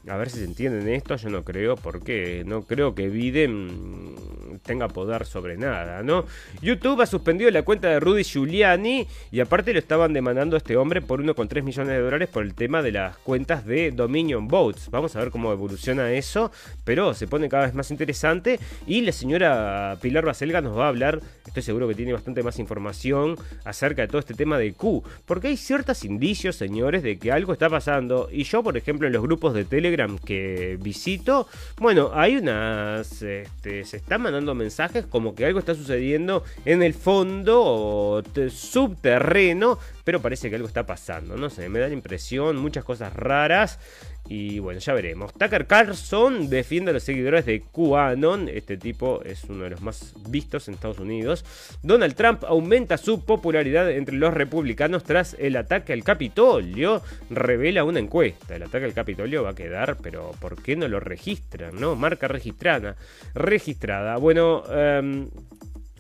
A ver si se entienden esto, yo no creo, porque no creo que Biden tenga poder sobre nada, ¿no? YouTube ha suspendido la cuenta de Rudy Giuliani y aparte lo estaban demandando a este hombre por 1,3 millones de dólares por el tema de las cuentas de Dominion Votes. Vamos a ver cómo evoluciona eso, pero se pone cada vez más interesante y la señora Pilar Baselga nos va a hablar, estoy seguro que tiene bastante más información acerca de todo este tema de Q, porque hay ciertos indicios, señores, de que algo está pasando y yo, por ejemplo, en los grupos de Telegram que visito, bueno, hay unas, este, se están mandando mensajes como que algo está sucediendo en el fondo subterreno, pero parece que algo está pasando, no sé, me da la impresión, muchas cosas raras y bueno, ya veremos. Tucker Carlson defiende a los seguidores de QAnon. Este tipo es uno de los más vistos en Estados Unidos. Donald Trump aumenta su popularidad entre los republicanos tras el ataque al Capitolio. Revela una encuesta. El ataque al Capitolio va a quedar, pero ¿por qué no lo registran? ¿No? Marca registrada. Registrada. Bueno, eh,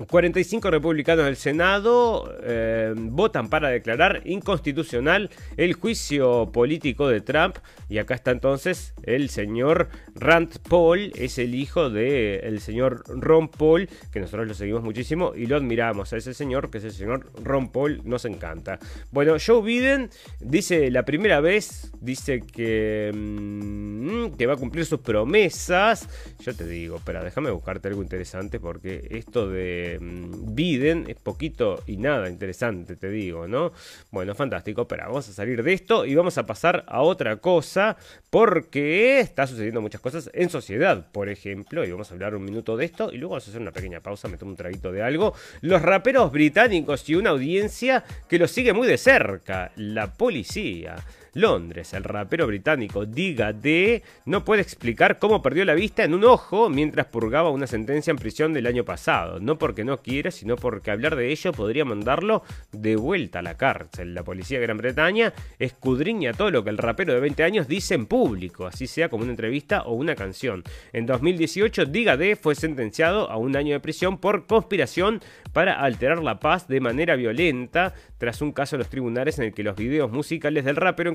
45 republicanos del Senado eh, votan para declarar inconstitucional el juicio político de Trump. Y acá está entonces el señor Rand Paul, es el hijo del señor Ron Paul, que nosotros lo seguimos muchísimo y lo admiramos a ese señor, que es el señor Ron Paul, nos encanta. Bueno, Joe Biden dice la primera vez, dice que, mm, que va a cumplir sus promesas. Yo te digo, pero déjame buscarte algo interesante porque esto de Mm, Biden es poquito y nada interesante, te digo, ¿no? Bueno, fantástico, pero vamos a salir de esto y vamos a pasar a otra cosa porque está sucediendo muchas cosas en sociedad, por ejemplo, y vamos a hablar un minuto de esto y luego vamos a hacer una pequeña pausa, me tomo un traguito de algo. Los raperos británicos y una audiencia que los sigue muy de cerca, la policía. Londres. El rapero británico Diga D no puede explicar cómo perdió la vista en un ojo mientras purgaba una sentencia en prisión del año pasado. No porque no quiere, sino porque hablar de ello podría mandarlo de vuelta a la cárcel. La policía de Gran Bretaña escudriña todo lo que el rapero de 20 años dice en público, así sea como una entrevista o una canción. En 2018, Diga D fue sentenciado a un año de prisión por conspiración para alterar la paz de manera violenta tras un caso en los tribunales en el que los videos musicales del rapero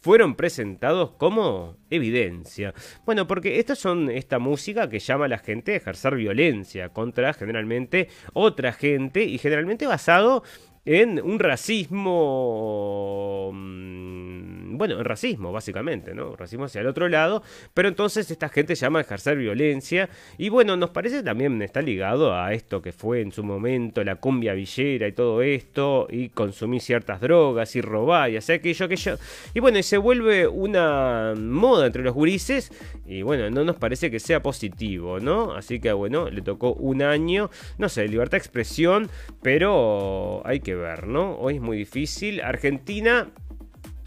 fueron presentados como evidencia. Bueno, porque estas son esta música que llama a la gente a ejercer violencia contra generalmente otra gente y generalmente basado en un racismo, mm, bueno, en racismo básicamente, ¿no? Racismo hacia el otro lado, pero entonces esta gente llama a ejercer violencia y bueno, nos parece también está ligado a esto que fue en su momento la cumbia villera y todo esto y consumir ciertas drogas y robar y hacer aquello, aquello y bueno, y se vuelve una moda entre los gurises y bueno, no nos parece que sea positivo, ¿no? Así que bueno, le tocó un año, no sé, libertad de expresión, pero hay que ver, ¿no? Hoy es muy difícil. Argentina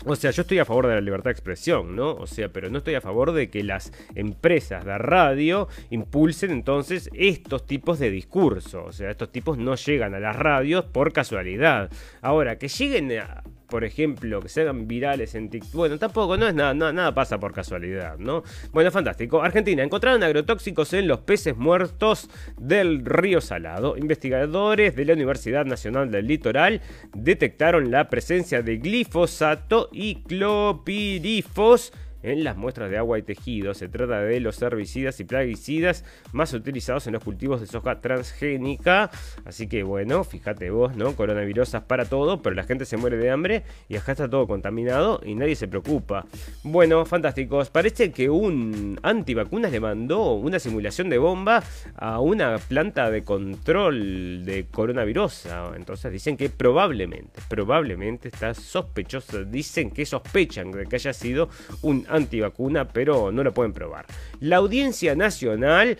o sea, yo estoy a favor de la libertad de expresión, ¿no? O sea, pero no estoy a favor de que las empresas de radio impulsen entonces estos tipos de discurso. O sea, estos tipos no llegan a las radios por casualidad. Ahora, que lleguen a, por ejemplo, que se hagan virales en TikTok. Bueno, tampoco, no es nada, nada pasa por casualidad, ¿no? Bueno, fantástico. Argentina, encontraron agrotóxicos en los peces muertos del río Salado. Investigadores de la Universidad Nacional del Litoral detectaron la presencia de glifosato y clopirifos en las muestras de agua y tejido. Se trata de los herbicidas y plaguicidas más utilizados en los cultivos de soja transgénica. Así que bueno, fíjate vos, ¿no? Coronavirusas para todo, pero la gente se muere de hambre y acá está todo contaminado y nadie se preocupa. Bueno, fantásticos. Parece que un antivacunas le mandó una simulación de bomba a una planta de control de coronavirus. Entonces dicen que probablemente, probablemente está sospechoso. Dicen que sospechan de que haya sido un antivacuna, pero no lo pueden probar. La Audiencia Nacional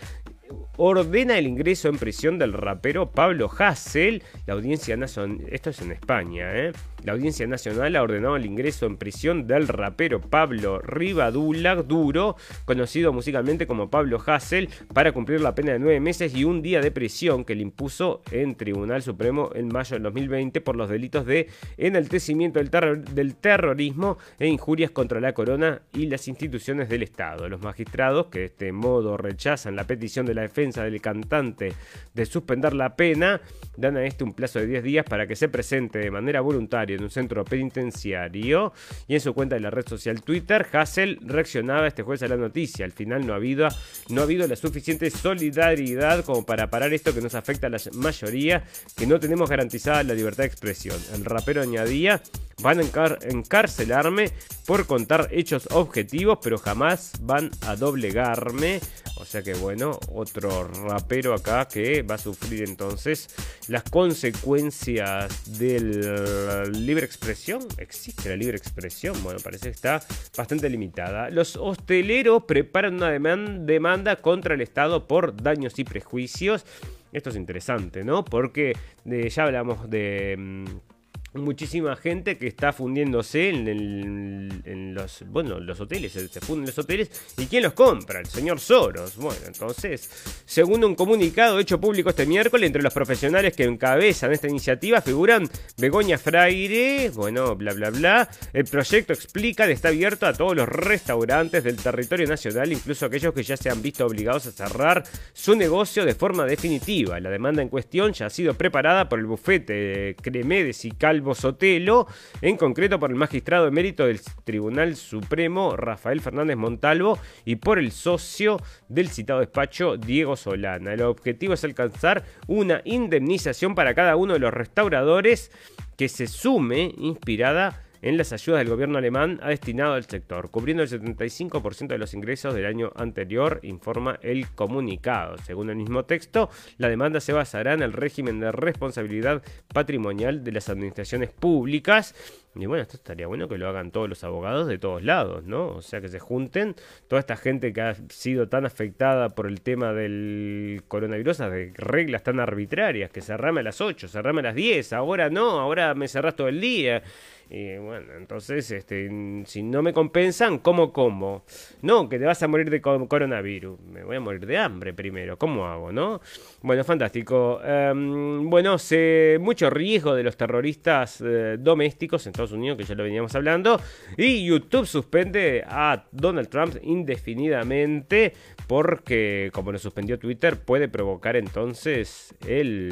ordena el ingreso en prisión del rapero Pablo Hassel. La audiencia nacional, esto es en España, ¿eh? La audiencia nacional ha ordenado el ingreso en prisión del rapero Pablo Rivadula Duro, conocido musicalmente como Pablo Hassel, para cumplir la pena de nueve meses y un día de prisión que le impuso en Tribunal Supremo en mayo del 2020 por los delitos de enaltecimiento del, del terrorismo e injurias contra la corona y las instituciones del Estado. Los magistrados, que de este modo rechazan la petición de la defensa del cantante de suspender la pena, dan a este un plazo de 10 días para que se presente de manera voluntaria en un centro penitenciario y en su cuenta de la red social Twitter, Hassel reaccionaba este jueves a la noticia. Al final no ha habido, no ha habido la suficiente solidaridad como para parar esto que nos afecta a la mayoría, que no tenemos garantizada la libertad de expresión. El rapero añadía, van a encarcelarme por contar hechos objetivos, pero jamás van a doblegarme. O sea que bueno, otro rapero acá que va a sufrir entonces las consecuencias del libre expresión. ¿Existe la libre expresión? Bueno, parece que está bastante limitada. Los hosteleros preparan una demanda contra el Estado por daños y prejuicios. Esto es interesante, ¿no? Porque eh, ya hablamos de... Mm, muchísima gente que está fundiéndose en, los, bueno, los hoteles, se funden los hoteles. ¿Y quién los compra? El señor Soros. Bueno, entonces, según un comunicado hecho público este miércoles, entre los profesionales que encabezan esta iniciativa figuran Begoña Fraire, bueno, bla, bla, bla. El proyecto explica que está abierto a todos los restaurantes del territorio nacional, incluso aquellos que ya se han visto obligados a cerrar su negocio de forma definitiva. La demanda en cuestión ya ha sido preparada por el bufete Cremedes y Cal Sotelo, en concreto por el magistrado emérito del Tribunal Supremo, Rafael Fernández Montalvo, y por el socio del citado despacho, Diego Solana. El objetivo es alcanzar una indemnización para cada uno de los restauradores que se sume inspirada en las ayudas del gobierno alemán ha destinado al sector, cubriendo el 75% de los ingresos del año anterior, informa el comunicado. Según el mismo texto, la demanda se basará en el régimen de responsabilidad patrimonial de las administraciones públicas. Y bueno, esto estaría bueno que lo hagan todos los abogados de todos lados, ¿no? O sea, que se junten toda esta gente que ha sido tan afectada por el tema del coronavirus, de reglas tan arbitrarias, que cerrame a las 8, cerrame a las 10, ahora no, ahora me cerrás todo el día. Y bueno, entonces, este, si no me compensan, ¿cómo como? No, que te vas a morir de coronavirus. Me voy a morir de hambre primero. ¿Cómo hago, no? Bueno, fantástico. Em, bueno, se, mucho riesgo de los terroristas eh, domésticos en Estados Unidos, que ya lo veníamos hablando. Y YouTube suspende a Donald Trump indefinidamente porque, como lo suspendió Twitter, puede provocar entonces el...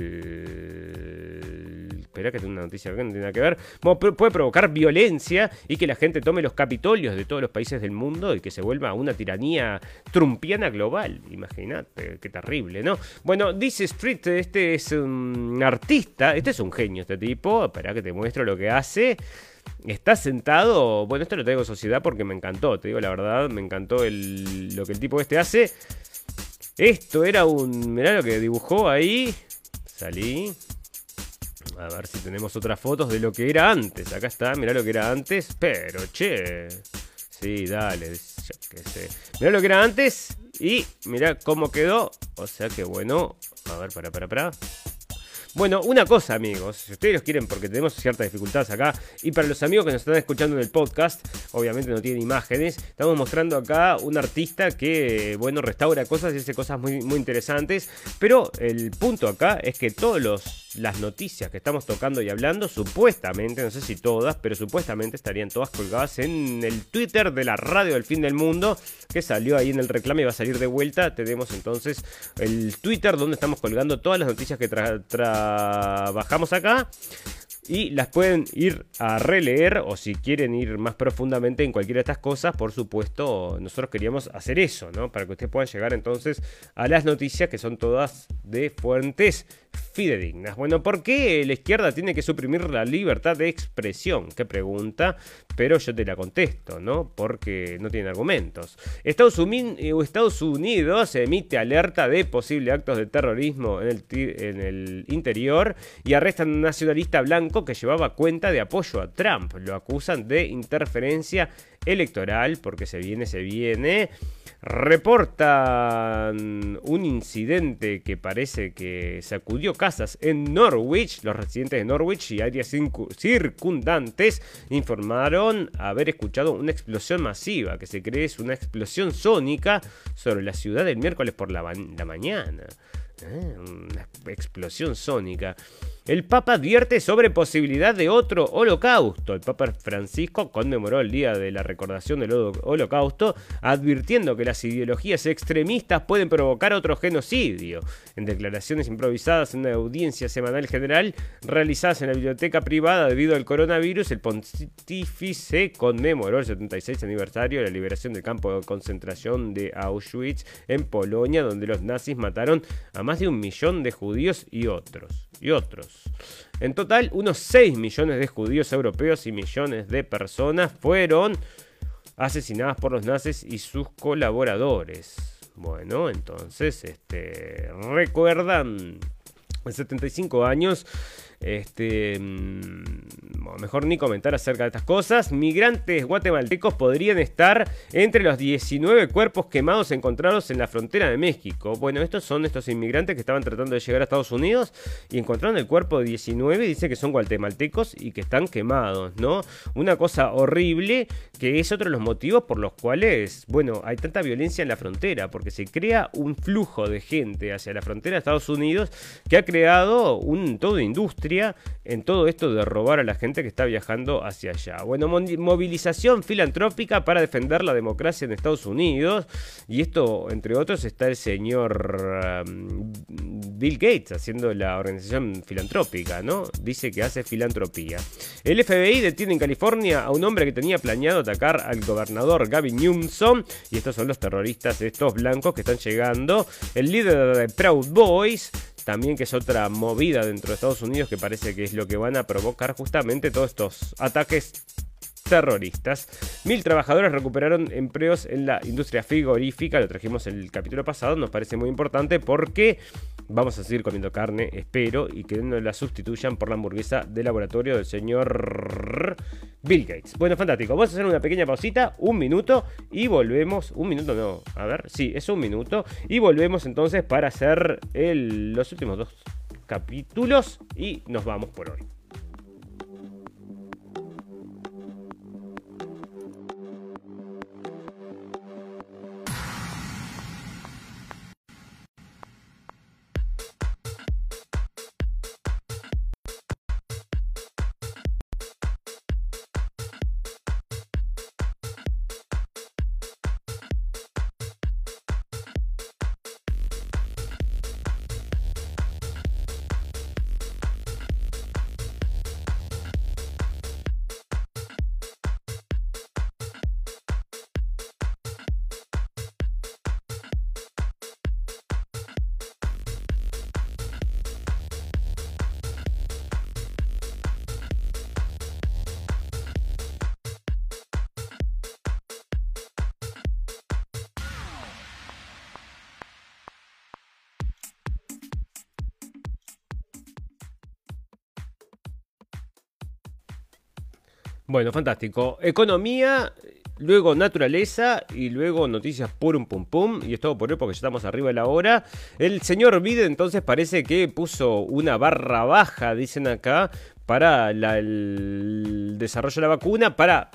Espera que tengo una noticia que no tiene nada que ver. Puede provocar violencia y que la gente tome los capitolios de todos los países del mundo y que se vuelva una tiranía trumpiana global. Imagínate, qué terrible, ¿no? Bueno, dice Street, este es un artista, este es un genio, este tipo. Espera que te muestro lo que hace. Está sentado, bueno, esto lo traigo sociedad porque me encantó, te digo la verdad, me encantó el, lo que el tipo este hace. Esto era un, mirá lo que dibujó ahí. Salí. A ver si tenemos otras fotos de lo que era antes. Acá está, mirá lo que era antes. Pero, che. Sí, dale. Mirá lo que era antes y mirá cómo quedó. O sea que bueno. A ver, para, para, para. Bueno, una cosa, amigos, si ustedes los quieren, porque tenemos ciertas dificultades acá, y para los amigos que nos están escuchando en el podcast, obviamente no tienen imágenes, estamos mostrando acá un artista que, bueno, restaura cosas y hace cosas muy, muy interesantes, pero el punto acá es que todos los las noticias que estamos tocando y hablando, supuestamente, no sé si todas, pero supuestamente estarían todas colgadas en el Twitter de la radio del fin del mundo, que salió ahí en el reclamo y va a salir de vuelta. Tenemos entonces el Twitter donde estamos colgando todas las noticias que trabajamos acá y las pueden ir a releer o si quieren ir más profundamente en cualquiera de estas cosas, por supuesto, nosotros queríamos hacer eso, ¿no? Para que ustedes puedan llegar entonces a las noticias que son todas de fuentes fidedignas. Bueno, ¿por qué la izquierda tiene que suprimir la libertad de expresión? Qué pregunta, pero yo te la contesto, ¿no? Porque no tiene argumentos. Estados, Unidos emite alerta de posibles actos de terrorismo en el, en el interior y arrestan a un nacionalista blanco que llevaba cuenta de apoyo a Trump. Lo acusan de interferencia electoral, porque se viene, se viene. Reportan un incidente que parece que sacudió casas en Norwich. Los residentes de Norwich y áreas circundantes informaron haber escuchado una explosión masiva, que se cree es una explosión sónica sobre la ciudad el miércoles por la, mañana. ¿Eh? Una explosión sónica. El Papa advierte sobre posibilidad de otro holocausto. El Papa Francisco conmemoró el día de la recordación del holocausto, advirtiendo que las ideologías extremistas pueden provocar otro genocidio. En declaraciones improvisadas en una audiencia semanal general realizadas en la biblioteca privada debido al coronavirus, el pontífice conmemoró el 76 aniversario de la liberación del campo de concentración de Auschwitz en Polonia, donde los nazis mataron a más de un millón de judíos y otros. Y otros. En total, unos 6 millones de judíos europeos y millones de personas fueron asesinadas por los nazis y sus colaboradores. Bueno, entonces, este, recuerdan, en 75 años, este, mm, mejor ni comentar acerca de estas cosas. Migrantes guatemaltecos podrían estar entre los 19 cuerpos quemados encontrados en la frontera de México. Bueno, estos son estos inmigrantes que estaban tratando de llegar a Estados Unidos y encontraron el cuerpo de 19 y dice que son guatemaltecos y que están quemados, ¿no? Una cosa horrible que es otro de los motivos por los cuales, bueno, hay tanta violencia en la frontera, porque se crea un flujo de gente hacia la frontera de Estados Unidos que ha creado un todo industria en todo esto de robar a la gente que está viajando hacia allá. Bueno, movilización filantrópica para defender la democracia en Estados Unidos. Y esto, entre otros, está el señor um, Bill Gates haciendo la organización filantrópica, ¿no? Dice que hace filantropía. El FBI detiene en California a un hombre que tenía planeado atacar al gobernador Gavin Newsom. Y estos son los terroristas, estos blancos que están llegando. El líder de Proud Boys también que es otra movida dentro de Estados Unidos que parece que es lo que van a provocar justamente todos estos ataques terroristas. Mil trabajadores recuperaron empleos en la industria frigorífica, lo trajimos el capítulo pasado, nos parece muy importante porque vamos a seguir comiendo carne, espero, y que no la sustituyan por la hamburguesa de laboratorio del señor Bill Gates. Bueno, fantástico. Vamos a hacer una pequeña pausita, un minuto, y volvemos. Un minuto no, a ver, sí, es un minuto. Y volvemos entonces para hacer los últimos dos capítulos y nos vamos por hoy. Bueno, fantástico. Economía, luego naturaleza y luego noticias por un pum pum. Y es todo por hoy porque ya estamos arriba de la hora. El señor Biden entonces parece que puso una barra baja, dicen acá, para el desarrollo de la vacuna, para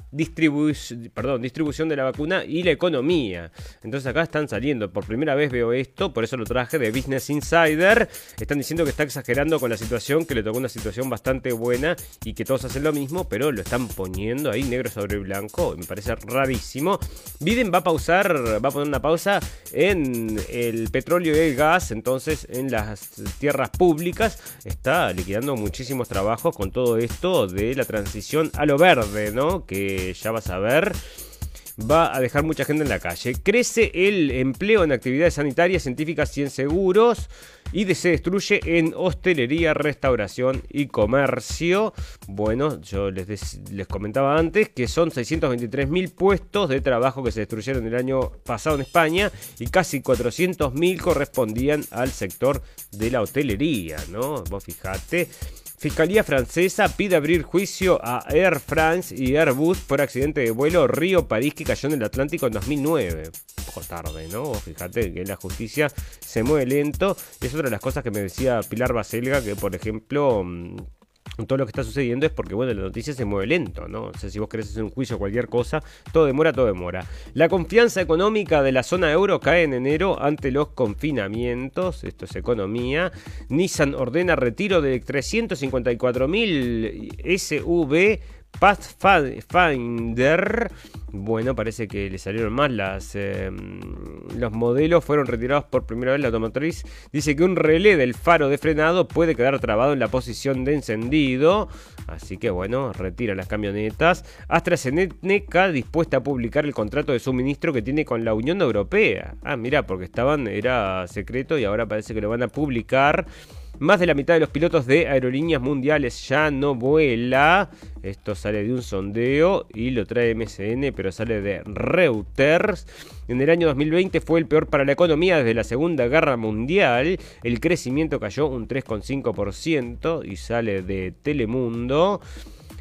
perdón, distribución de la vacuna y la economía. Entonces acá están saliendo, por primera vez veo esto, por eso lo traje de Business Insider. Están diciendo que está exagerando con la situación, que le tocó una situación bastante buena y que todos hacen lo mismo, pero lo están poniendo ahí negro sobre blanco. Me parece rarísimo. Biden va a pausar, va a poner una pausa en el petróleo y el gas, entonces en las tierras públicas está liquidando muchísimos trabajos con todo esto de la transición a lo verde, ¿no? Que ya vas a ver va a dejar mucha gente en la calle. Crece el empleo en actividades sanitarias, científicas y en seguros. Y se destruye en hostelería, restauración y comercio. Bueno, yo les, les comentaba antes que son 623 mil puestos de trabajo que se destruyeron el año pasado en España y casi 400 mil correspondían al sector de la hostelería, ¿no? Vos fijate. Fiscalía francesa pide abrir juicio a Air France y Airbus por accidente de vuelo Río-París que cayó en el Atlántico en 2009. Un poco tarde, ¿no? Fíjate que la justicia se mueve lento. Es otra de las cosas que me decía Pilar Baselga, que por ejemplo mm, todo lo que está sucediendo es porque, bueno, la noticia se mueve lento, ¿no? O sea, si vos querés hacer un juicio o cualquier cosa, todo demora, todo demora. La confianza económica de la zona euro cae en enero ante los confinamientos, esto es economía. Nissan ordena retiro de 354.000 SUV Pathfinder. Bueno, parece que le salieron mal las, em, los modelos. Fueron retirados por primera vez la automotriz. Dice que un relé del faro de frenado puede quedar trabado en la posición de encendido. Así que bueno, retira las camionetas. AstraZeneca dispuesta a publicar el contrato de suministro que tiene con la Unión Europea. Ah, mira, porque estaban, era secreto y ahora parece que lo van a publicar. Más de la mitad de los pilotos de aerolíneas mundiales ya no vuela. Esto sale de un sondeo y lo trae MSN, pero sale de Reuters. En el año 2020 fue el peor para la economía desde la Segunda Guerra Mundial. El crecimiento cayó un 3,5% y sale de Telemundo.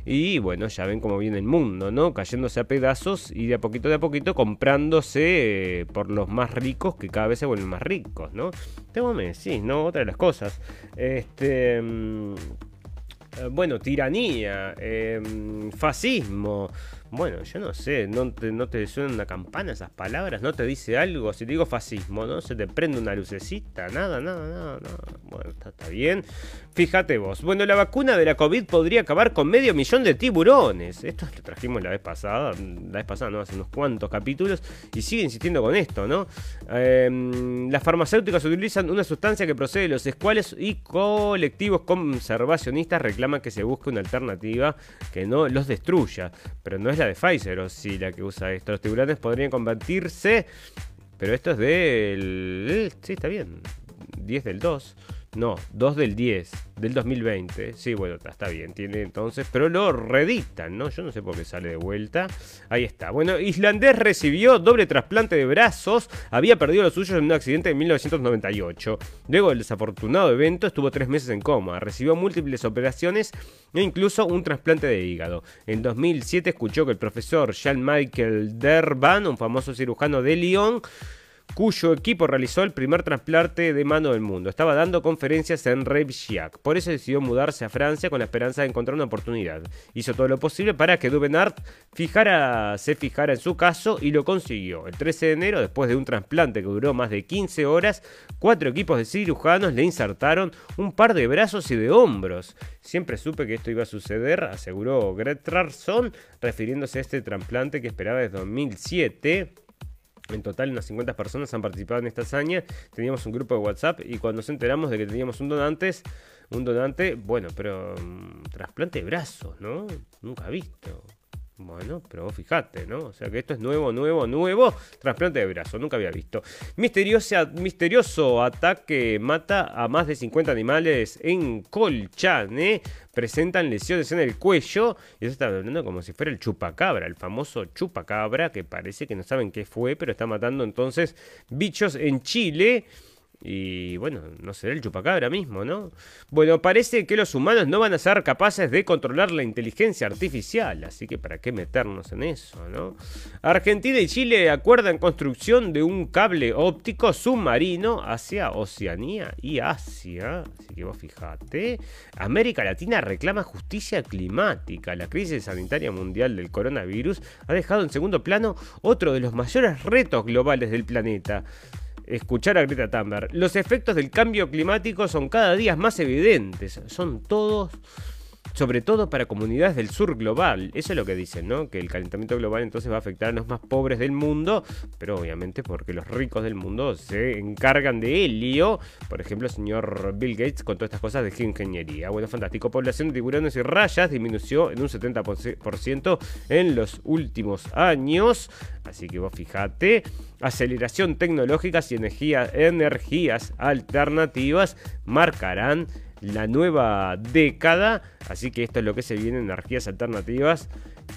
Y bueno, ya ven cómo viene el mundo, ¿no? Cayéndose a pedazos y de a poquito de a poquito comprándose eh, por los más ricos que cada vez se vuelven más ricos, ¿no? Tengo sí, ¿no? Otra de las cosas. Este. Mm, eh, bueno, tiranía, em, fascismo. Bueno, yo no sé, ¿no te, ¿no te suena una campana esas palabras? ¿No te dice algo? Si digo fascismo, ¿no? ¿Se te prende una lucecita? Nada, nada, nada, nada. Bueno, está, bien. Fíjate vos. Bueno, la vacuna de la COVID podría acabar con medio millón de tiburones. Esto lo trajimos la vez pasada, la vez pasada, ¿no? Hace unos cuantos capítulos. Y sigue insistiendo con esto, ¿no? Em, las farmacéuticas utilizan una sustancia que procede de los escuales y colectivos conservacionistas reclaman que se busque una alternativa que no los destruya. Pero no es la de Pfizer o sí la que usa esto. Los tiburones podrían convertirse. Pero esto es del. Sí, está bien. 10 del 2. No, 2 del 10 del 2020. Sí, bueno, está bien, tiene entonces, pero lo redictan, ¿no? Yo no sé por qué sale de vuelta. Ahí está. Bueno, islandés recibió doble trasplante de brazos. Había perdido los suyos en un accidente en 1998. Luego del desafortunado evento, estuvo tres meses en coma. Recibió múltiples operaciones e incluso un trasplante de hígado. En 2007 escuchó que el profesor Jean-Michael Derban, un famoso cirujano de Lyon, cuyo equipo realizó el primer trasplante de mano del mundo. Estaba dando conferencias en Reykjavik. Por eso decidió mudarse a Francia con la esperanza de encontrar una oportunidad. Hizo todo lo posible para que Duvenart fijara, se fijara en su caso y lo consiguió. El 13 de enero, después de un trasplante que duró más de 15 horas, cuatro equipos de cirujanos le insertaron un par de brazos y de hombros. Siempre supe que esto iba a suceder, aseguró Gretrarson, refiriéndose a este trasplante que esperaba desde 2007. En total, unas 50 personas han participado en esta hazaña. Teníamos un grupo de WhatsApp y cuando nos enteramos de que teníamos un donante, un donante, bueno, pero um, trasplante de brazos, ¿no? Nunca visto. Bueno, pero vos fijate, ¿no? O sea que esto es nuevo, nuevo, nuevo. Trasplante de brazo, nunca había visto. Misterioso ataque mata a más de 50 animales en Colchane. Presentan lesiones en el cuello. Y eso está hablando como si fuera el chupacabra, el famoso chupacabra, que parece que no saben qué fue, pero está matando entonces bichos en Chile. Y bueno, no será el chupacabra mismo, ¿no? Bueno, parece que los humanos no van a ser capaces de controlar la inteligencia artificial, así que para qué meternos en eso, ¿no? Argentina y Chile acuerdan construcción de un cable óptico submarino hacia Oceanía y Asia, así que vos fijate. América Latina reclama justicia climática. La crisis sanitaria mundial del coronavirus ha dejado en segundo plano otro de los mayores retos globales del planeta escuchar a Greta Thunberg. Los efectos del cambio climático son cada día más evidentes. Son todos sobre todo para comunidades del sur global. Eso es lo que dicen, ¿no? Que el calentamiento global entonces va a afectar a los más pobres del mundo, pero obviamente porque los ricos del mundo se encargan de helio. Por ejemplo, el señor Bill Gates con todas estas cosas de ingeniería. Bueno, fantástico. Población de tiburones y rayas disminuyó en un 70% en los últimos años. Así que vos fijate. Aceleración tecnológica y energías alternativas marcarán la nueva década. Así que esto es lo que se viene, energías alternativas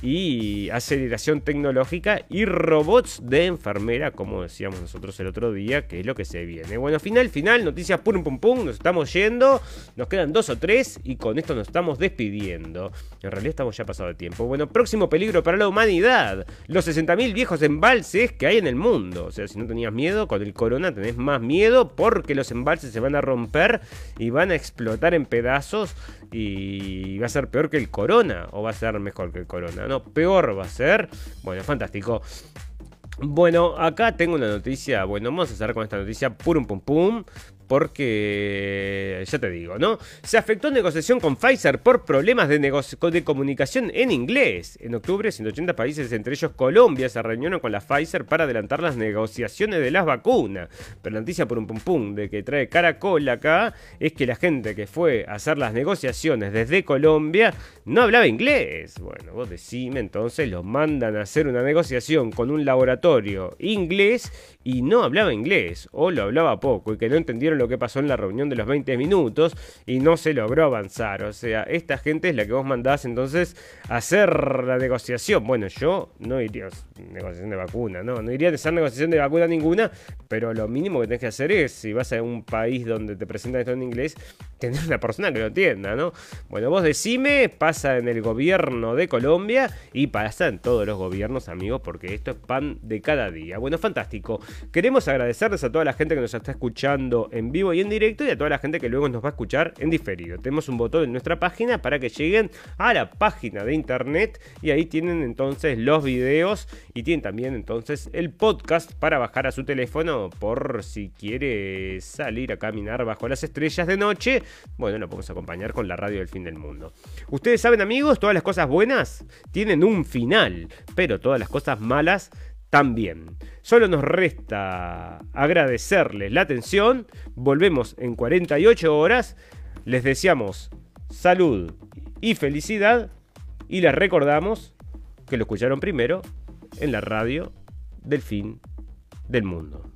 y aceleración tecnológica y robots de enfermera, como decíamos nosotros el otro día, que es lo que se viene. Bueno, final, final, noticias pum pum pum, nos estamos yendo, nos quedan dos o tres y con esto nos estamos despidiendo. En realidad estamos ya pasado de tiempo. Bueno, próximo peligro para la humanidad, los 60.000 viejos embalses que hay en el mundo. O sea, si no tenías miedo, con el corona tenés más miedo porque los embalses se van a romper y van a explotar en pedazos y va a ser peor que el corona o va a ser mejor que el corona. No, peor va a ser. Bueno, fantástico. Bueno, acá tengo una noticia. Bueno, vamos a cerrar con esta noticia. Purum pum pum porque, ya te digo, ¿no? Se afectó negociación con Pfizer por problemas de, comunicación en inglés. En octubre, 180 países, entre ellos Colombia, se reunieron con la Pfizer para adelantar las negociaciones de las vacunas. Pero la noticia por un pum pum de que trae Caracol acá es que la gente que fue a hacer las negociaciones desde Colombia no hablaba inglés. Bueno, vos decime, entonces los mandan a hacer una negociación con un laboratorio inglés y no hablaba inglés, o lo hablaba poco, y que no entendieron lo que pasó en la reunión de los 20 minutos y no se logró avanzar. O sea, esta gente es la que vos mandás entonces a hacer la negociación. Bueno, yo no iría a negociación de vacuna, no, no iría a hacer negociación de vacuna ninguna, pero lo mínimo que tenés que hacer es, si vas a un país donde te presentan esto en inglés, tener una persona que lo entienda, ¿no? Bueno, vos decime, pasa en el gobierno de Colombia y pasa en todos los gobiernos, amigos, porque esto es pan de cada día. Bueno, fantástico. Queremos agradecerles a toda la gente que nos está escuchando en vivo y en directo y a toda la gente que luego nos va a escuchar en diferido. Tenemos un botón en nuestra página para que lleguen a la página de internet y ahí tienen entonces los videos y tienen también entonces el podcast para bajar a su teléfono por si quiere salir a caminar bajo las estrellas de noche. Bueno, lo podemos acompañar con la radio del fin del mundo. Ustedes saben amigos, todas las cosas buenas tienen un final, pero todas las cosas malas también. Solo nos resta agradecerles la atención. Volvemos en 48 horas. Les deseamos salud y felicidad. Y les recordamos que lo escucharon primero en la radio del fin del mundo.